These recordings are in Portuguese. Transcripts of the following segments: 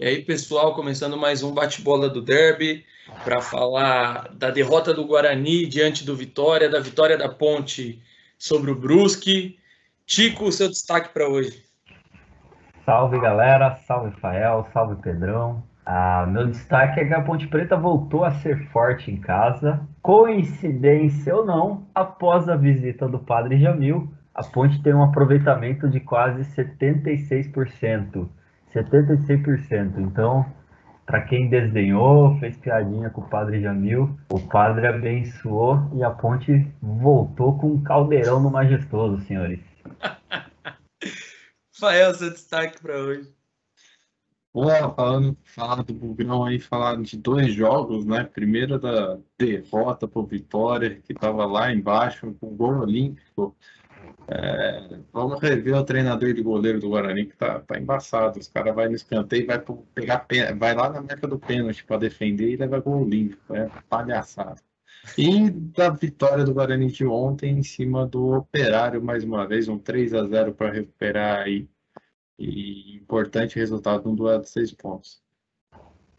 E aí, pessoal, começando mais um bate-bola do Derby para falar da derrota do Guarani diante do Vitória, da vitória da Ponte sobre o Brusque. Tico, seu destaque para hoje. Salve galera, salve Fael, salve Pedrão. Ah, meu destaque é que a Ponte Preta voltou a ser forte em casa. Coincidência ou não, após a visita do Padre Jamil, a Ponte tem um aproveitamento de quase 76%. 76%. Então, para quem desenhou, fez piadinha com o padre Jamil, o padre abençoou e a ponte voltou com um caldeirão no majestoso, senhores. Fael, seu destaque para hoje. Olá, falando, falar do Bugrão aí, falar de dois jogos, né? Primeiro da derrota para Vitória, que estava lá embaixo, com gol olímpico. É, vamos rever o treinador de goleiro do Guarani que tá, tá embaçado. Os caras vai no escanteio vai pegar vai lá na meca do pênalti para defender e leva gol olímpico. É palhaçada. E da vitória do Guarani de ontem em cima do Operário, mais uma vez, um 3 a 0 para recuperar aí. E importante resultado no duelo de seis pontos.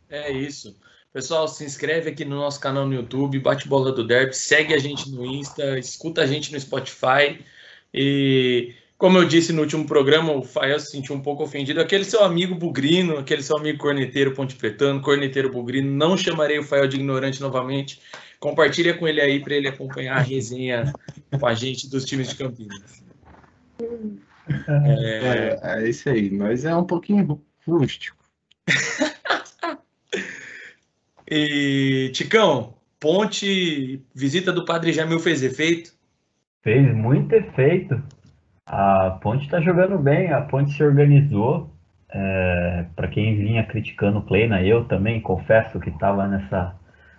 É isso. Pessoal, se inscreve aqui no nosso canal no YouTube, bate bola do Derby, segue a gente no Insta, escuta a gente no Spotify. E como eu disse no último programa, o Fael se sentiu um pouco ofendido. Aquele seu amigo bugrino, aquele seu amigo corneteiro ponte pretano, corneteiro bugrino, não chamarei o Fael de ignorante novamente. Compartilha com ele aí para ele acompanhar a resenha com a gente dos times de Campinas. É, é, é isso aí, mas é um pouquinho rústico. e, Ticão, Ponte, visita do Padre Jamil fez efeito? Fez muito efeito. A Ponte está jogando bem, a Ponte se organizou. É, Para quem vinha criticando o Kleina, eu também confesso que estava nessa,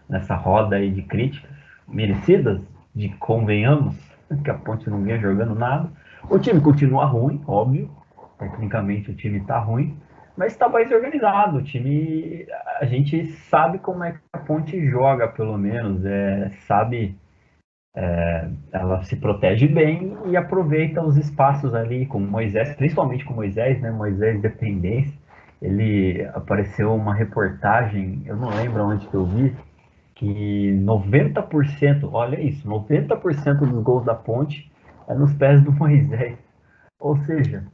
nessa roda aí de críticas merecidas, de convenhamos, que a Ponte não vinha jogando nada. O time continua ruim, óbvio. Tecnicamente o time está ruim, mas está mais organizado. O time, a gente sabe como é que a Ponte joga, pelo menos. É, sabe é, ela se protege bem e aproveita os espaços ali com Moisés, principalmente com Moisés, né? Moisés dependência. Ele apareceu uma reportagem, eu não lembro onde que eu vi, que 90%, olha isso, 90% dos gols da ponte é nos pés do Moisés. Ou seja,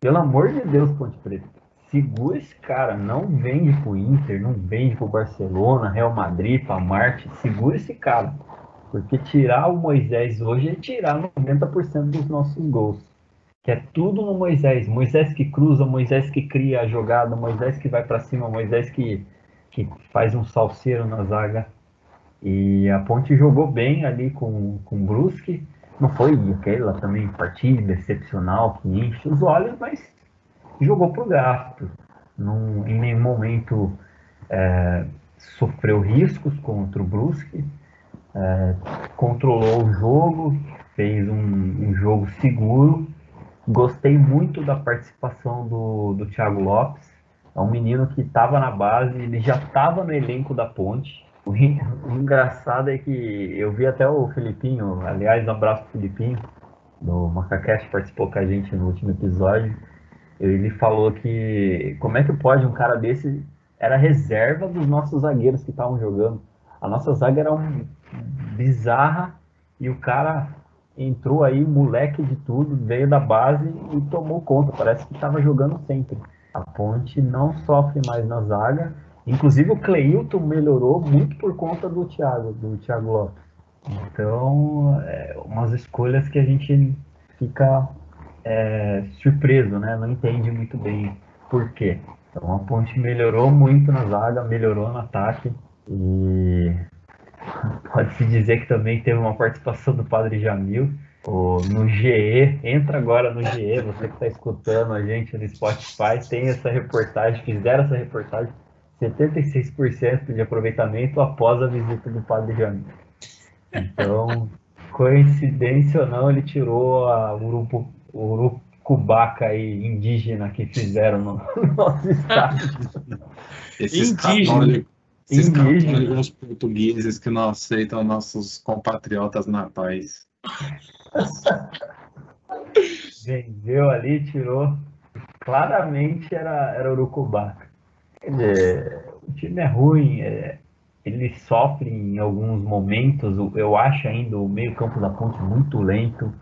pelo amor de Deus, Ponte Preta, segura esse cara, não vende pro Inter, não vende pro Barcelona, Real Madrid, pra Marte, segura esse cara porque tirar o Moisés hoje é tirar 90% dos nossos gols. Que é tudo no Moisés. Moisés que cruza, Moisés que cria a jogada, Moisés que vai para cima, Moisés que, que faz um salseiro na zaga. E a Ponte jogou bem ali com, com o Brusque. Não foi aquela também partida excepcional que enche os olhos, mas jogou pro gasto. Não, em nenhum momento é, sofreu riscos contra o Brusque é, controlou o jogo, fez um, um, jogo seguro. Gostei muito da participação do, do Thiago Lopes. É um menino que estava na base, ele já estava no elenco da Ponte. O, engraçado é que eu vi até o Filipinho, aliás, um abraço pro Filipinho, do Macacast, participou com a gente no último episódio. Ele falou que como é que pode um cara desse era reserva dos nossos zagueiros que estavam jogando. A nossa zaga era um, bizarra e o cara entrou aí, moleque de tudo, veio da base e tomou conta. Parece que estava jogando sempre. A Ponte não sofre mais na zaga. Inclusive o Cleilton melhorou muito por conta do Thiago, do Thiago Lopes. Então, é umas escolhas que a gente fica é, surpreso, né? Não entende muito bem por quê. Então a Ponte melhorou muito na zaga, melhorou no ataque e Pode-se dizer que também teve uma participação do Padre Jamil no GE. Entra agora no GE, você que está escutando a gente no Spotify, tem essa reportagem, fizeram essa reportagem, 76% de aproveitamento após a visita do Padre Jamil. Então, coincidência ou não, ele tirou a urubu, urucubaca aí, indígena que fizeram no, no nosso estado. Esses indígena. Esses católicos portugueses que não aceitam nossos compatriotas natais. Vendeu ali, tirou. Claramente era, era Urucubaca. o time é ruim, é, ele sofre em alguns momentos. Eu acho ainda o meio-campo da ponte muito lento.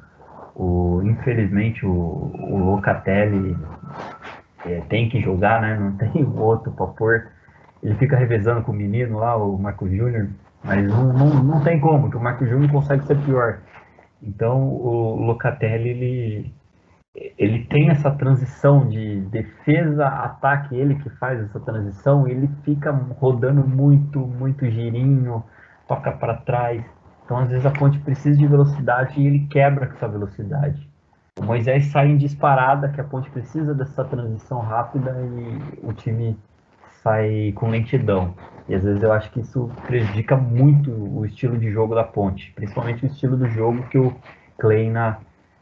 O, infelizmente, o, o Locatelli é, tem que jogar, né? Não tem outro para pôr. Ele fica revezando com o menino lá, o Marco Júnior, mas não, não, não tem como, que o Marco Júnior consegue ser pior. Então, o Locatelli, ele, ele tem essa transição de defesa, ataque, ele que faz essa transição, ele fica rodando muito, muito girinho, toca para trás. Então, às vezes, a ponte precisa de velocidade e ele quebra com essa velocidade. O Moisés sai em disparada, que a ponte precisa dessa transição rápida e o time sai com lentidão. E às vezes eu acho que isso prejudica muito o estilo de jogo da ponte, principalmente o estilo do jogo que o Kleina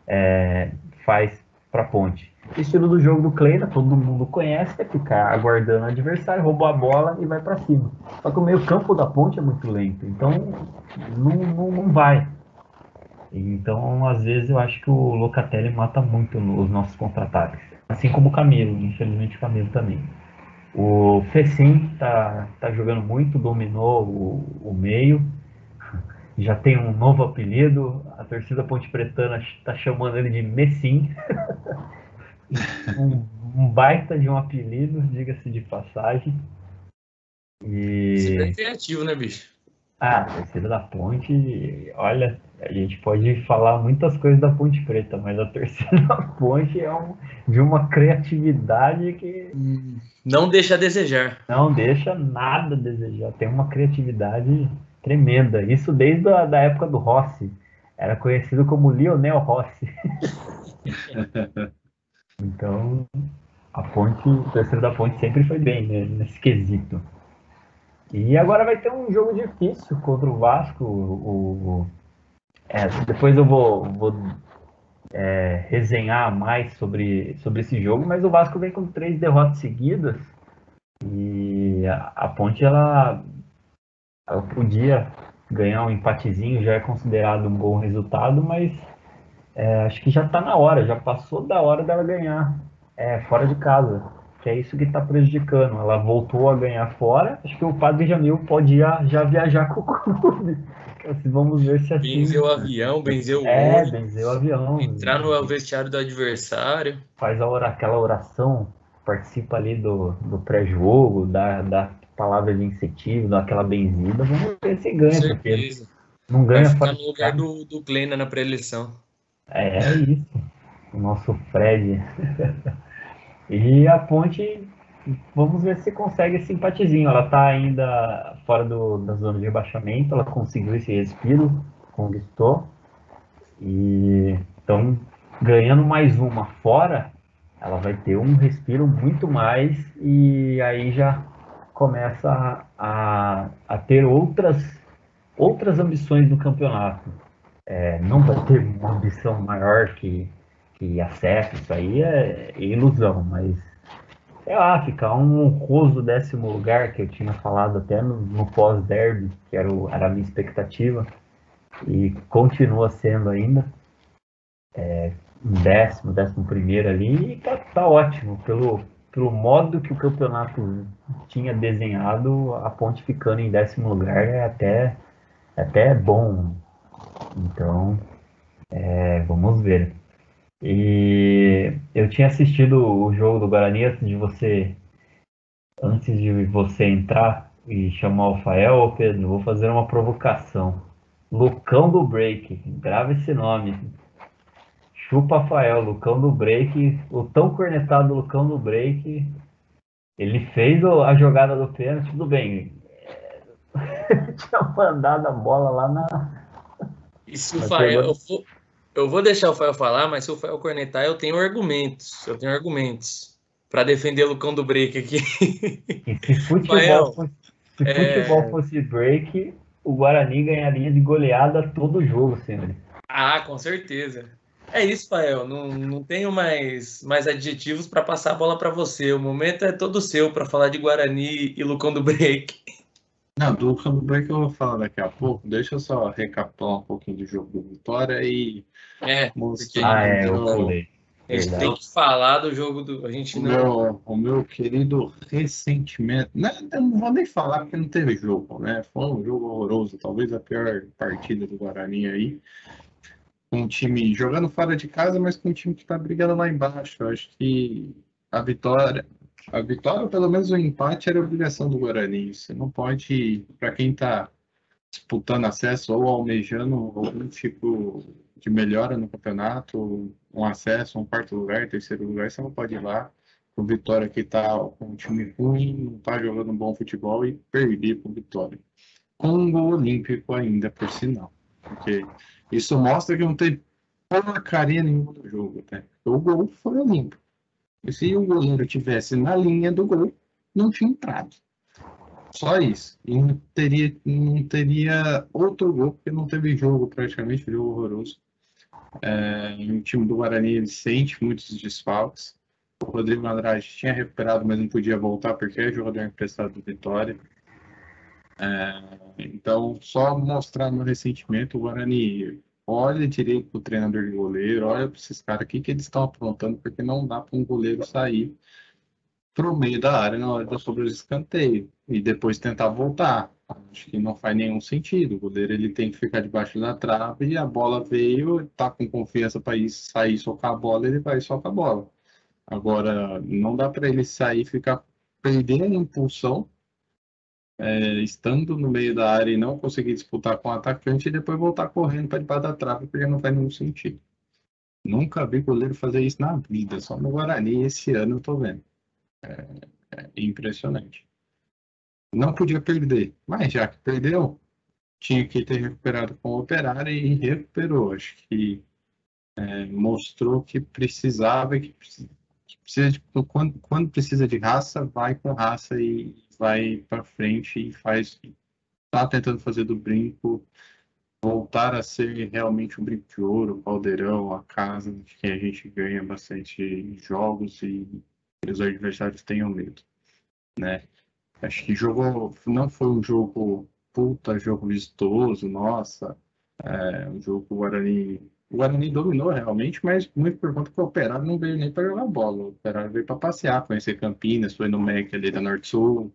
é, faz para ponte. O estilo do jogo do Kleina, todo mundo conhece, é ficar aguardando o adversário, roubar a bola e vai para cima. Só que o meio campo da ponte é muito lento, então não, não, não vai. Então, às vezes, eu acho que o Locatelli mata muito os nossos contra-ataques. Assim como o Camilo, infelizmente o Camilo também. O Fecim tá, tá jogando muito, dominou o, o meio, já tem um novo apelido. A torcida Ponte Pretana está chamando ele de Messim. um, um, baita de um apelido, diga-se de passagem. E... Super criativo, né, bicho? Ah, a torcida da Ponte, olha, a gente pode falar muitas coisas da Ponte Preta, mas a torcida da Ponte é um, de uma criatividade que. Não deixa a desejar. Não deixa nada a desejar. Tem uma criatividade tremenda. Isso desde a da época do Rossi. Era conhecido como Lionel Rossi. então, a Ponte, a torcida da Ponte sempre foi bem né, nesse quesito. E agora vai ter um jogo difícil contra o Vasco. O, é, depois eu vou, vou é, resenhar mais sobre, sobre esse jogo, mas o Vasco vem com três derrotas seguidas e a, a Ponte ela, ela podia ganhar um empatezinho, já é considerado um bom resultado, mas é, acho que já está na hora, já passou da hora dela ganhar é, fora de casa que é isso que está prejudicando. Ela voltou a ganhar fora. Acho que o Padre Jamil pode já, já viajar com o clube. Assim, vamos ver se assim. Benzeu o avião, benzeu o É, benzeu o avião. Entrar no vestiário do adversário. Faz hora, aquela oração, participa ali do, do pré-jogo, da, da palavra de incentivo, daquela benzida. Vamos ver se ganha, porque não ganha Vai ficar no lugar do, do na pré-eleição. É, é isso. O nosso Fred. E a ponte, vamos ver se consegue esse empatezinho. Ela está ainda fora do, da zona de rebaixamento, ela conseguiu esse respiro, conquistou. E então, ganhando mais uma fora, ela vai ter um respiro muito mais e aí já começa a, a ter outras, outras ambições no campeonato. É, não vai ter uma ambição maior que que acesso, isso aí é ilusão, mas sei lá, ficar um honroso décimo lugar que eu tinha falado até no, no pós-derby, que era, o, era a minha expectativa, e continua sendo ainda. É, um décimo, décimo primeiro ali, e tá, tá ótimo, pelo, pelo modo que o campeonato tinha desenhado, a ponte ficando em décimo lugar é até, é até bom. Então, é, vamos ver. E eu tinha assistido o jogo do Guarani antes de você antes de você entrar e chamar o Fael, Pedro, vou fazer uma provocação. Lucão do Break, grava esse nome. Chupa Fael, Lucão do Break, o tão cornetado Lucão do Break, ele fez a jogada do pênalti, tudo bem. tinha mandado a bola lá na. Isso, Fael, eu vou, eu vou deixar o Fael falar, mas se o Fael cornetar, eu tenho argumentos. Eu tenho argumentos para defender o Lucão do break aqui. Se futebol, Fael, fosse, se é... futebol fosse break, o Guarani ganharia de goleada todo jogo, sempre. Ah, com certeza. É isso, Fael. Não, não tenho mais, mais adjetivos para passar a bola para você. O momento é todo seu para falar de Guarani e Lucão do Break. Não, do Break eu vou falar daqui a pouco. Deixa eu só recapitular um pouquinho do jogo do Vitória e é, mostrar. Ah, é, eu pulei. A gente tem que falar do jogo do. A gente O não. meu, o meu querido ressentimento. Né, eu não vou nem falar porque não teve jogo, né? Foi um jogo horroroso, talvez a pior partida do Guarani aí. Um time jogando fora de casa, mas com um time que tá brigando lá embaixo. Eu acho que a vitória, a vitória, pelo menos o empate, era a obrigação do Guarani. Você não pode, para quem tá disputando acesso ou almejando algum tipo de melhora no campeonato, um acesso, um quarto lugar, terceiro lugar, você não pode ir lá com Vitória que tá com um time ruim, não tá jogando um bom futebol e perder com Vitória. Com um gol olímpico ainda, por sinal. Porque isso mostra que não tem porcaria nenhuma do jogo, né? O gol foi olímpico. E se o goleiro tivesse na linha do gol, não tinha entrado. Só isso. E não teria, não teria outro gol, porque não teve jogo praticamente, jogo horroroso. É, o time do Guarani ele sente muitos desfalques. O Rodrigo Andrade tinha recuperado, mas não podia voltar porque é jogador emprestado do Vitória. É, então, só mostrar no ressentimento, o Guarani olha direito para o treinador de goleiro, olha para esses caras aqui que eles estão aprontando, porque não dá para um goleiro sair para o meio da área na hora da sobre o escanteio e depois tentar voltar. Acho que não faz nenhum sentido. O goleiro ele tem que ficar debaixo da trave e a bola veio, tá com confiança para ir sair socar a bola, ele vai e soca a bola. Agora, não dá para ele sair e ficar perdendo a impulsão, é, estando no meio da área e não conseguir disputar com o atacante e depois voltar correndo para debaixo da trave, porque não faz nenhum sentido. Nunca vi goleiro fazer isso na vida, só no Guarani esse ano eu tô vendo. É, é impressionante. Não podia perder, mas já que perdeu, tinha que ter recuperado com o Operário e recuperou. Acho que é, mostrou que precisava que precisa, que precisa de, quando, quando precisa de raça, vai com raça e vai para frente e faz. Tá tentando fazer do brinco voltar a ser realmente um brinco de ouro, o caldeirão, a casa de que a gente ganha bastante jogos e os adversários tenham medo, né? Acho que jogou, não foi um jogo puta, jogo vistoso, nossa, é, um jogo Guarani, o Guarani dominou realmente, mas muito por conta que o Operário não veio nem para jogar bola, o Operário veio para passear, conhecer Campinas, foi no MEC ali da Norte Sul,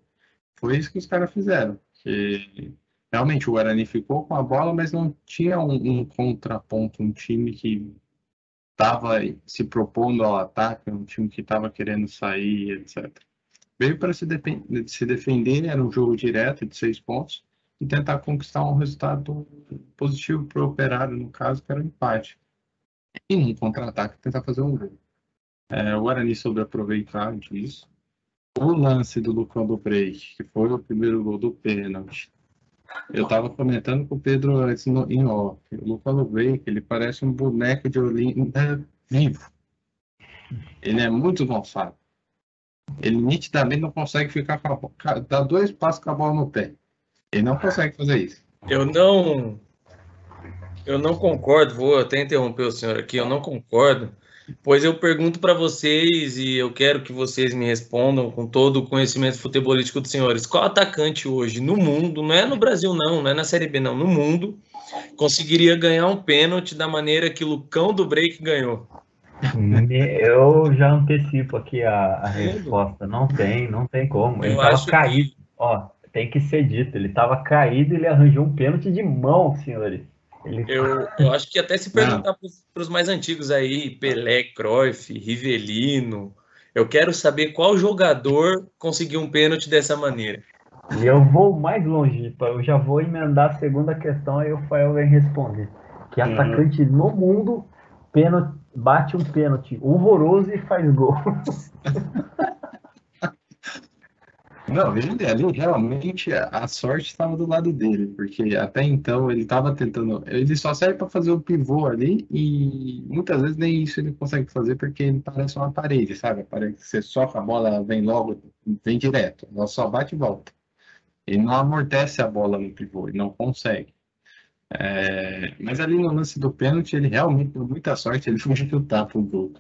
foi isso que os caras fizeram. E, realmente o Guarani ficou com a bola, mas não tinha um, um contraponto, um time que estava se propondo ao ataque, um time que estava querendo sair, etc. Veio para se, se, defender, era um jogo direto de seis pontos, e tentar conquistar um resultado positivo para o operário, no caso, que era o um empate. E num contra-ataque, tentar fazer um gol. É, o Guarani soube aproveitar disso. O lance do Lucão do Break, que foi o primeiro gol do pênalti, eu estava comentando com o Pedro antes no, em off. O Lucas Break, ele parece um boneco de Olinda vivo. Ele é muito gonçado. Ele nitidamente não consegue ficar com a dar dois passos com a bola no pé. Ele não consegue fazer isso. Eu não. Eu não concordo, vou até interromper o senhor aqui, eu não concordo, pois eu pergunto para vocês e eu quero que vocês me respondam com todo o conhecimento futebolístico dos senhores. Qual atacante hoje no mundo, não é no Brasil não, não é na Série B não, no mundo, conseguiria ganhar um pênalti da maneira que o Lucão do Break ganhou? Eu já antecipo aqui a, a resposta. Não tem, não tem como. Ele estava caído. Que... Ó, tem que ser dito. Ele estava caído e ele arranjou um pênalti de mão, senhores. Eu, eu acho que até se perguntar para os mais antigos aí, Pelé, Cruyff, Rivelino, eu quero saber qual jogador conseguiu um pênalti dessa maneira. E eu vou mais longe, eu já vou emendar a segunda questão e o Fael vem responder. Que uhum. atacante no mundo pênalti, bate um pênalti horroroso e faz gol. Não, ali realmente a sorte estava do lado dele, porque até então ele estava tentando. Ele só serve para fazer o pivô ali e muitas vezes nem isso ele consegue fazer porque ele parece uma parede, sabe? Parece que você soca a bola, vem logo, vem direto, ela só bate e volta. Ele não amortece a bola no pivô, ele não consegue. É, mas ali no lance do pênalti, ele realmente deu muita sorte, ele foi chutar pro gol.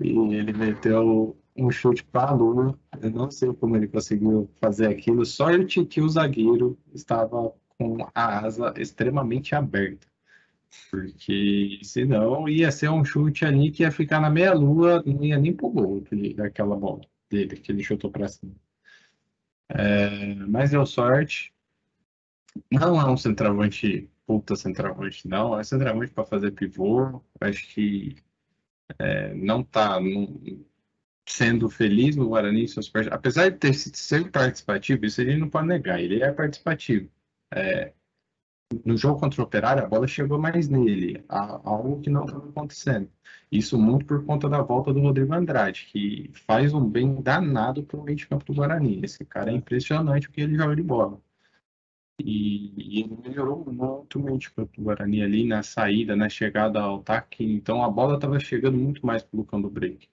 E ele meteu um chute para a lua. Eu não sei como ele conseguiu fazer aquilo. Sorte que o zagueiro estava com a asa extremamente aberta. Porque senão ia ser um chute ali que ia ficar na meia-lua, não ia nem pro gol daquela bola dele, que ele chutou para cima. É, mas deu sorte. Não é um centroavante, puta centroavante, não. É centroavante para fazer pivô. Acho que é, não está sendo feliz no Guarani. Seus, apesar de ter sido participativo, isso ele não pode negar. Ele é participativo. É, no jogo contra o Operário, a bola chegou mais nele, algo que não estava acontecendo. Isso muito por conta da volta do Rodrigo Andrade, que faz um bem danado para o meio de campo do Guarani. Esse cara é impressionante o que ele joga de bola. E, e ele melhorou muito o meio de campo do Guarani ali na saída, na chegada ao ataque. Então a bola estava chegando muito mais para o Lucão do Break.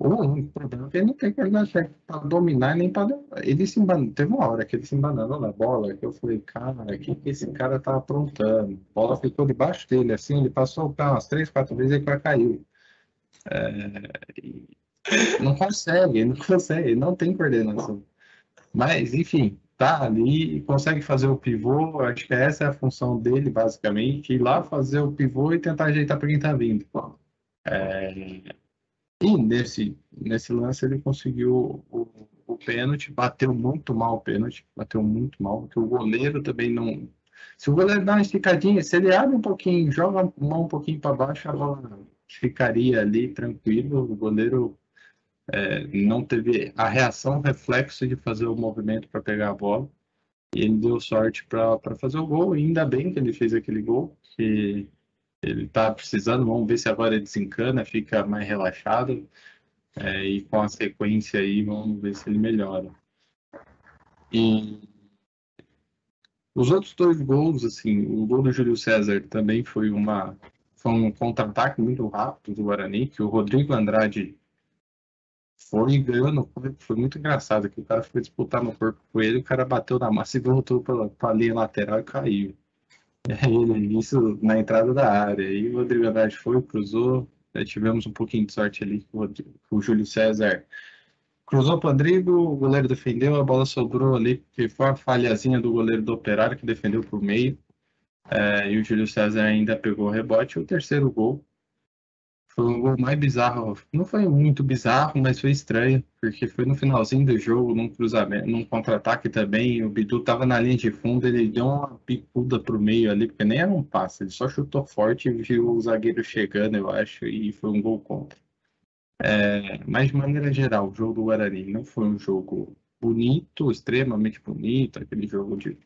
O ele não tem qualidade para dominar nem para. Ele se. Teve uma hora que ele se embanando na bola, que eu falei, cara, o que, que esse cara tá aprontando? A bola ficou debaixo dele, assim, ele passou o pé umas três, quatro vezes e ele caiu. É... Não consegue, não consegue, não tem coordenação. Mas, enfim, tá ali, consegue fazer o pivô, acho que essa é a função dele, basicamente, ir lá fazer o pivô e tentar ajeitar para quem tá vindo. É nesse, nesse lance ele conseguiu o, o pênalti, bateu muito mal o pênalti, bateu muito mal, porque o goleiro também não. Se o goleiro dá uma esticadinha, se ele abre um pouquinho, joga mão um pouquinho para baixo, a bola ficaria ali tranquilo. O goleiro é, não teve a reação, o reflexo de fazer o movimento para pegar a bola. E ele deu sorte para fazer o gol, e ainda bem que ele fez aquele gol, que ele está precisando, vamos ver se agora ele desencana, fica mais relaxado. É, e com a sequência aí, vamos ver se ele melhora. E os outros dois gols, assim, o gol do Júlio César também foi uma foi um contra-ataque muito rápido do Guarani, que o Rodrigo Andrade foi corpo. Foi muito engraçado, que o cara foi disputar no corpo com ele, o cara bateu na massa e voltou para a linha lateral e caiu. Isso na entrada da área. Aí o Rodrigo Andrade foi, cruzou. tivemos um pouquinho de sorte ali com o Júlio César. Cruzou para o Rodrigo, o goleiro defendeu, a bola sobrou ali, que foi a falhazinha do goleiro do Operário que defendeu para o meio. É, e o Júlio César ainda pegou o rebote. O terceiro gol foi o gol mais bizarro. Não foi muito bizarro, mas foi estranho, porque foi no finalzinho do jogo, num cruzamento, num contra-ataque também. O Bidu tava na linha de fundo, ele deu uma picuda pro meio ali, porque nem era um passe, ele só chutou forte e viu o zagueiro chegando, eu acho, e foi um gol contra. É, mas de maneira geral, o jogo do Guarani não foi um jogo bonito, extremamente bonito, aquele jogo de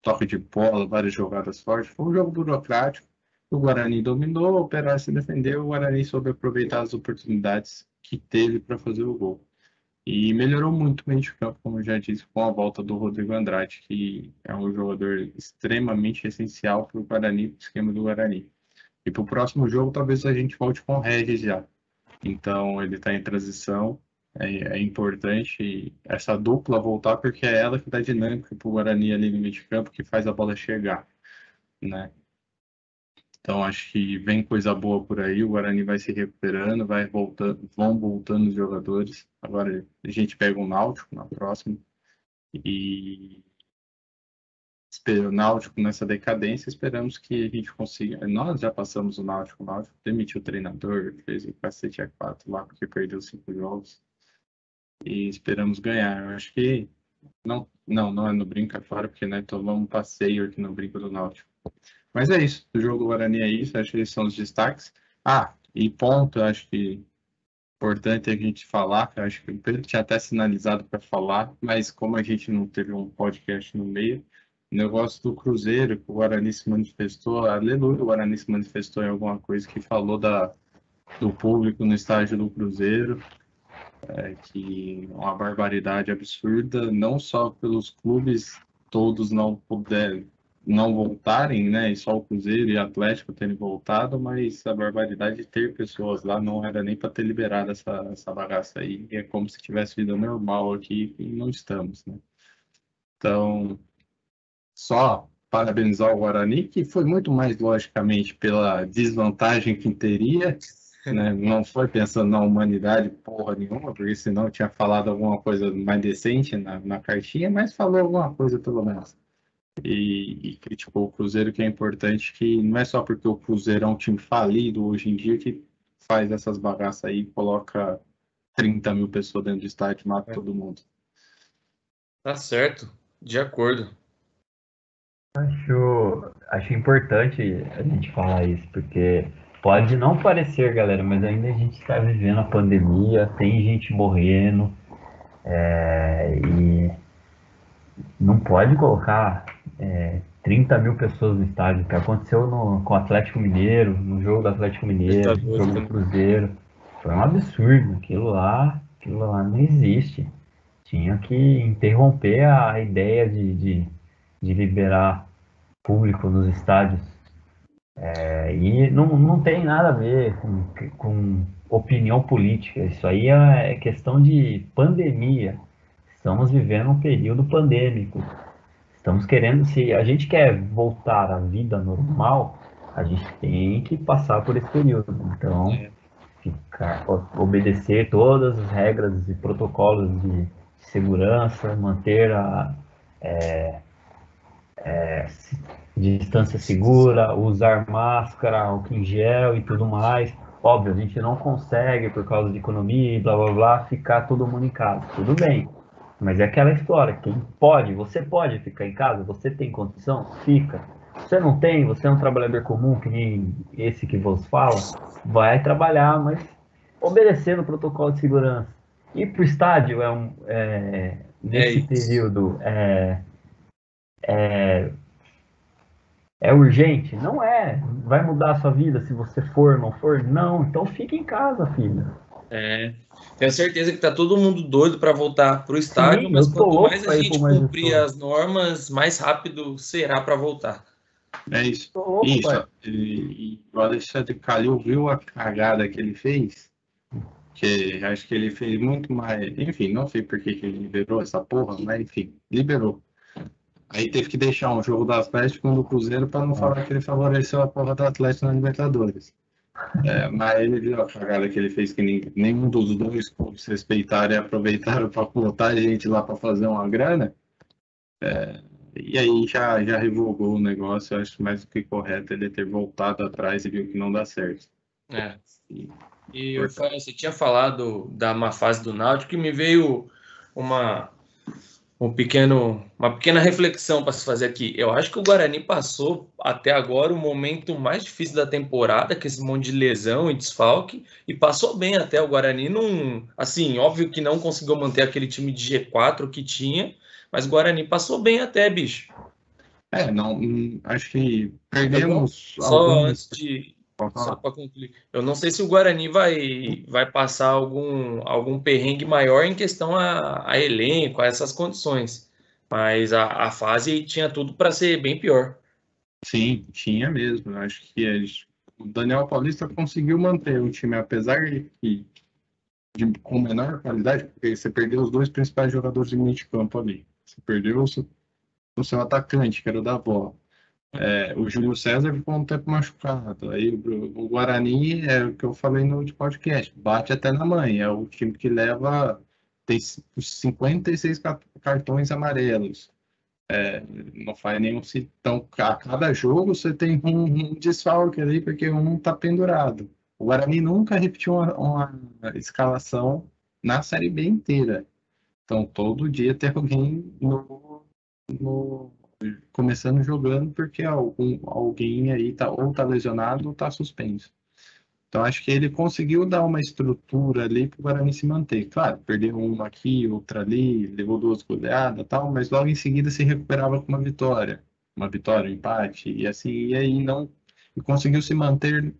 toque de bola, várias jogadas fortes. Foi um jogo burocrático o Guarani dominou, o Operário se defendeu, o Guarani soube aproveitar as oportunidades que teve para fazer o gol. E melhorou muito o meio de campo, como eu já disse, com a volta do Rodrigo Andrade, que é um jogador extremamente essencial para o Guarani, para o esquema do Guarani. E para o próximo jogo, talvez a gente volte com o Regis já. Então, ele está em transição, é, é, importante essa dupla voltar, porque é ela que dá dinâmica para o Guarani ali no meio de campo, que faz a bola chegar. Né? Então acho que vem coisa boa por aí, o Guarani vai se recuperando, vai voltando, vão voltando os jogadores. Agora a gente pega o Náutico na próxima e o Náutico nessa decadência, esperamos que a gente consiga. Nós já passamos o Náutico, o Náutico demitiu o treinador, fez o cacete a quatro lá porque perdeu cinco jogos e esperamos ganhar. Eu acho que não, não, não é no brinco, fora, porque né, tomamos um passeio aqui no brinco do Náutico. Mas é isso. O jogo do Guarani é isso. Acho que esses são os destaques. Ah, e ponto, acho que importante a gente falar. Acho que o Pedro tinha até sinalizado para falar, mas como a gente não teve um podcast no meio, o negócio do Cruzeiro, que o Guarani se manifestou, aleluia, o Guarani se manifestou em alguma coisa que falou da, do público no estádio do Cruzeiro, é, que uma barbaridade absurda, não só pelos clubes todos não puderem não voltarem, né? E só o Cruzeiro e o Atlético terem voltado, mas a barbaridade de ter pessoas lá não era nem para ter liberado essa, essa bagaça aí. É como se tivesse vida normal aqui e não estamos, né? Então, só parabenizar o Guarani, que foi muito mais logicamente pela desvantagem que teria, né? Não foi pensando na humanidade porra nenhuma, porque senão tinha falado alguma coisa mais decente na, na cartinha, mas falou alguma coisa pelo menos. E, e, criticou o Cruzeiro, que é importante, que não é só porque o Cruzeiro é um time falido hoje em dia que faz essas bagaças aí, coloca 30 mil pessoas dentro do estádio e mata é. todo mundo. Tá certo, de acordo. Acho, acho importante a gente falar isso, porque pode não parecer, galera, mas ainda a gente está vivendo a pandemia, tem gente morrendo, é, e não pode colocar é, 30 mil pessoas no estádio, que aconteceu no, com o Atlético Mineiro, no jogo do Atlético Mineiro, no jogo do Cruzeiro. Foi um absurdo. Aquilo lá, aquilo lá não existe. Tinha que interromper a ideia de, de, de liberar público nos estádios. É, e não, não tem nada a ver com, com opinião política. Isso aí é, é questão de pandemia. Estamos vivendo um período pandêmico. Estamos querendo, se a gente quer voltar à vida normal, a gente tem que passar por esse período. Então, é. ficar, obedecer todas as regras e protocolos de segurança, manter a é, é, distância segura, usar máscara, álcool em gel e tudo mais. Óbvio, a gente não consegue, por causa de economia e blá blá blá, ficar todo mundo em casa. Tudo bem. Mas é aquela história, quem pode, você pode ficar em casa, você tem condição, fica. Você não tem, você é um trabalhador comum, que nem esse que vos fala, vai trabalhar, mas obedecendo o protocolo de segurança. Ir para o estádio é um. É, nesse é período é, é, é urgente? Não é. Vai mudar a sua vida se você for ou não for? Não. Então fique em casa, filha. É. Tenho certeza que tá todo mundo doido para voltar para o estádio, Sim, mas quanto mais a gente cumprir as normas, mais rápido será para voltar. É isso. Louco, isso. E, e, o Alexandre Calil viu a cagada que ele fez, que acho que ele fez muito mais. Enfim, não sei por que ele liberou essa porra, mas enfim, liberou. Aí teve que deixar um jogo do Atlético no Cruzeiro para não falar que ele favoreceu a porra do Atlético na Libertadores. É, mas ele viu a cagada que ele fez que nem, nenhum dos dois clubes respeitaram e aproveitaram para botar gente lá para fazer uma grana. É, e aí já, já revogou o negócio. Eu acho mais do que correto ele ter voltado atrás e viu que não dá certo. É. E, e você tinha falado da má fase do Náutico e me veio uma, um pequeno, uma pequena reflexão para se fazer aqui. Eu acho que o Guarani passou até agora o momento mais difícil da temporada, que esse monte de lesão e desfalque, e passou bem até o Guarani não, assim, óbvio que não conseguiu manter aquele time de G4 que tinha, mas o Guarani passou bem até, bicho. É, não, acho que perdemos. Só alguns... antes de, só para concluir. Eu não sei se o Guarani vai, vai passar algum, algum perrengue maior em questão a, a elenco, a essas condições. Mas a, a fase tinha tudo para ser bem pior. Sim, tinha mesmo. Eu acho que eles, o Daniel Paulista conseguiu manter o time, apesar de, de com menor qualidade, porque você perdeu os dois principais jogadores de meio de campo ali. Você perdeu o seu, o seu atacante, que era o da bola. É, o Júlio César ficou um tempo machucado. Aí o, o, Guarani é o que eu falei no último podcast, bate até na mãe. É o time que leva tem 56 cartões amarelos. É, não faz nenhum então a cada jogo você tem um, um desfalque ali porque um está pendurado. O Guarani nunca repetiu uma, uma, escalação na série B inteira. Então todo dia tem alguém no, no começando jogando porque algum, alguém aí tá, ou tá lesionado ou tá suspenso. Então acho que ele conseguiu dar uma estrutura ali para o Guarani se manter. Claro, perdeu uma aqui, outra ali, levou duas goleadas tal, mas logo em seguida se recuperava com uma vitória. Uma vitória, um empate, e assim, e aí não. E conseguiu se manter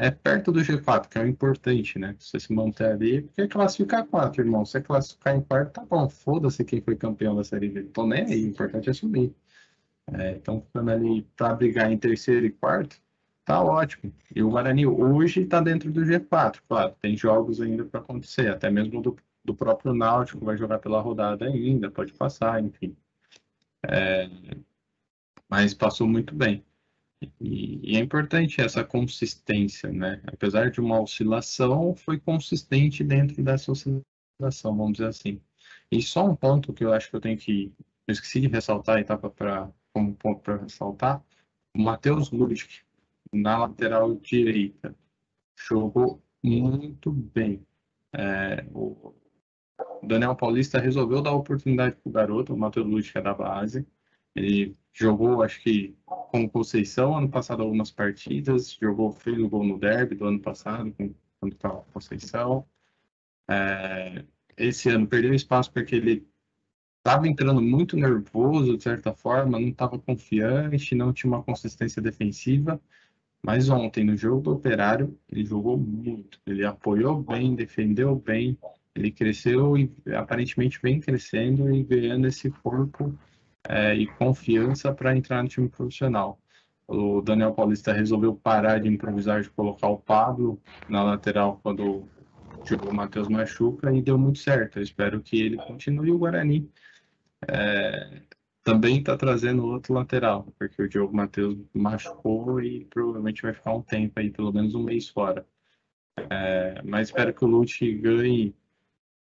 é, perto do G4, que é o importante, né? Você se manter ali, porque classificar quatro, irmão. Você classificar em quarto, tá bom, foda-se quem foi campeão da Série B. Tô nem aí, o importante é subir. Estão é, ficando ali para brigar em terceiro e quarto, tá ótimo. E o Guarani hoje está dentro do G4, claro, tem jogos ainda para acontecer, até mesmo do, do próprio Náutico vai jogar pela rodada ainda, pode passar, enfim. É, mas passou muito bem. E, e, é importante essa consistência, né? Apesar de uma oscilação, foi consistente dentro dessa oscilação, vamos dizer assim. E só um ponto que eu acho que eu tenho que. Eu esqueci de ressaltar e estava para como ponto para ressaltar, o Matheus Ludic, na lateral direita, jogou muito bem. É, o Daniel Paulista resolveu dar oportunidade para o garoto, o Matheus Ludic é da base. Ele jogou, acho que, com Conceição ano passado algumas partidas, jogou, fez o gol no derby do ano passado, com, quando estava Conceição. É, esse ano perdeu espaço porque ele estava entrando muito nervoso, de certa forma, não estava confiante, não tinha uma consistência defensiva. Mas ontem, no jogo do Operário, ele jogou muito. Ele apoiou bem, defendeu bem, ele cresceu e aparentemente vem crescendo e ganhando esse corpo é, e confiança para entrar no time profissional. O Daniel Paulista resolveu parar de improvisar, de colocar o Pablo na lateral quando o Matheus Machuca e deu muito certo. Eu espero que ele continue o Guarani. É, também está trazendo outro lateral, porque o Diogo Matheus machucou e provavelmente vai ficar um tempo aí, pelo menos um mês fora. É, mas espero que o Lute ganhe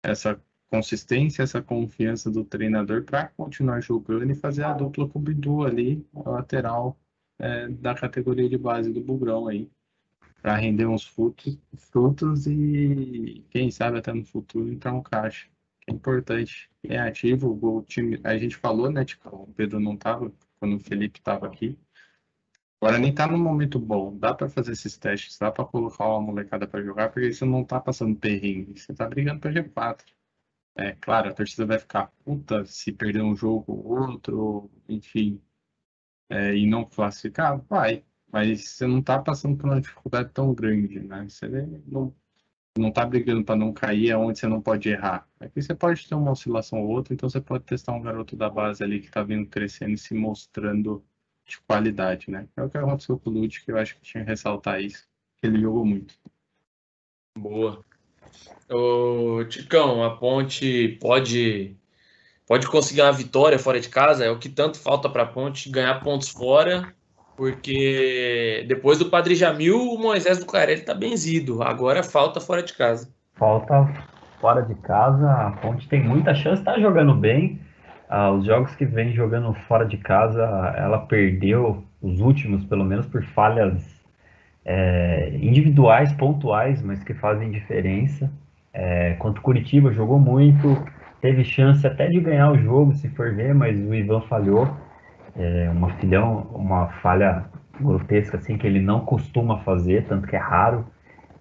essa consistência, essa confiança do treinador para continuar jogando e fazer a dupla com o Bidu ali, a lateral é, da categoria de base do Bugrão aí, para render uns frutos, frutos e quem sabe até no futuro entrar um caixa importante, é ativo. O time, a gente falou, né, tipo, o Pedro não estava quando o Felipe estava aqui. Agora nem está no momento bom. Dá para fazer esses testes, dá para colocar uma molecada para jogar, porque você não está passando perrengue, você está brigando para G4. É claro, a torcida vai ficar puta se perder um jogo ou outro, enfim, é, e não classificar, vai. Mas você não está passando por uma dificuldade tão grande, né? Você não não tá brigando para não cair, é onde você não pode errar. Aqui você pode ter uma oscilação ou outra, então você pode testar um garoto da base ali que está vindo crescendo e se mostrando de qualidade, né? É o que aconteceu com o Lute, que eu acho que tinha que ressaltar isso, que ele jogou muito. Boa. Ô, Ticão, a Ponte pode pode conseguir uma vitória fora de casa, é o que tanto falta para a Ponte ganhar pontos fora porque depois do Padre Jamil, o Moisés do Carelli tá benzido. Agora falta fora de casa. Falta fora de casa. A Ponte tem muita chance, tá jogando bem. Ah, os jogos que vem jogando fora de casa, ela perdeu os últimos, pelo menos por falhas é, individuais, pontuais, mas que fazem diferença. É, contra Curitiba jogou muito, teve chance até de ganhar o jogo, se for ver, mas o Ivan falhou é uma filhão, uma falha grotesca assim que ele não costuma fazer, tanto que é raro.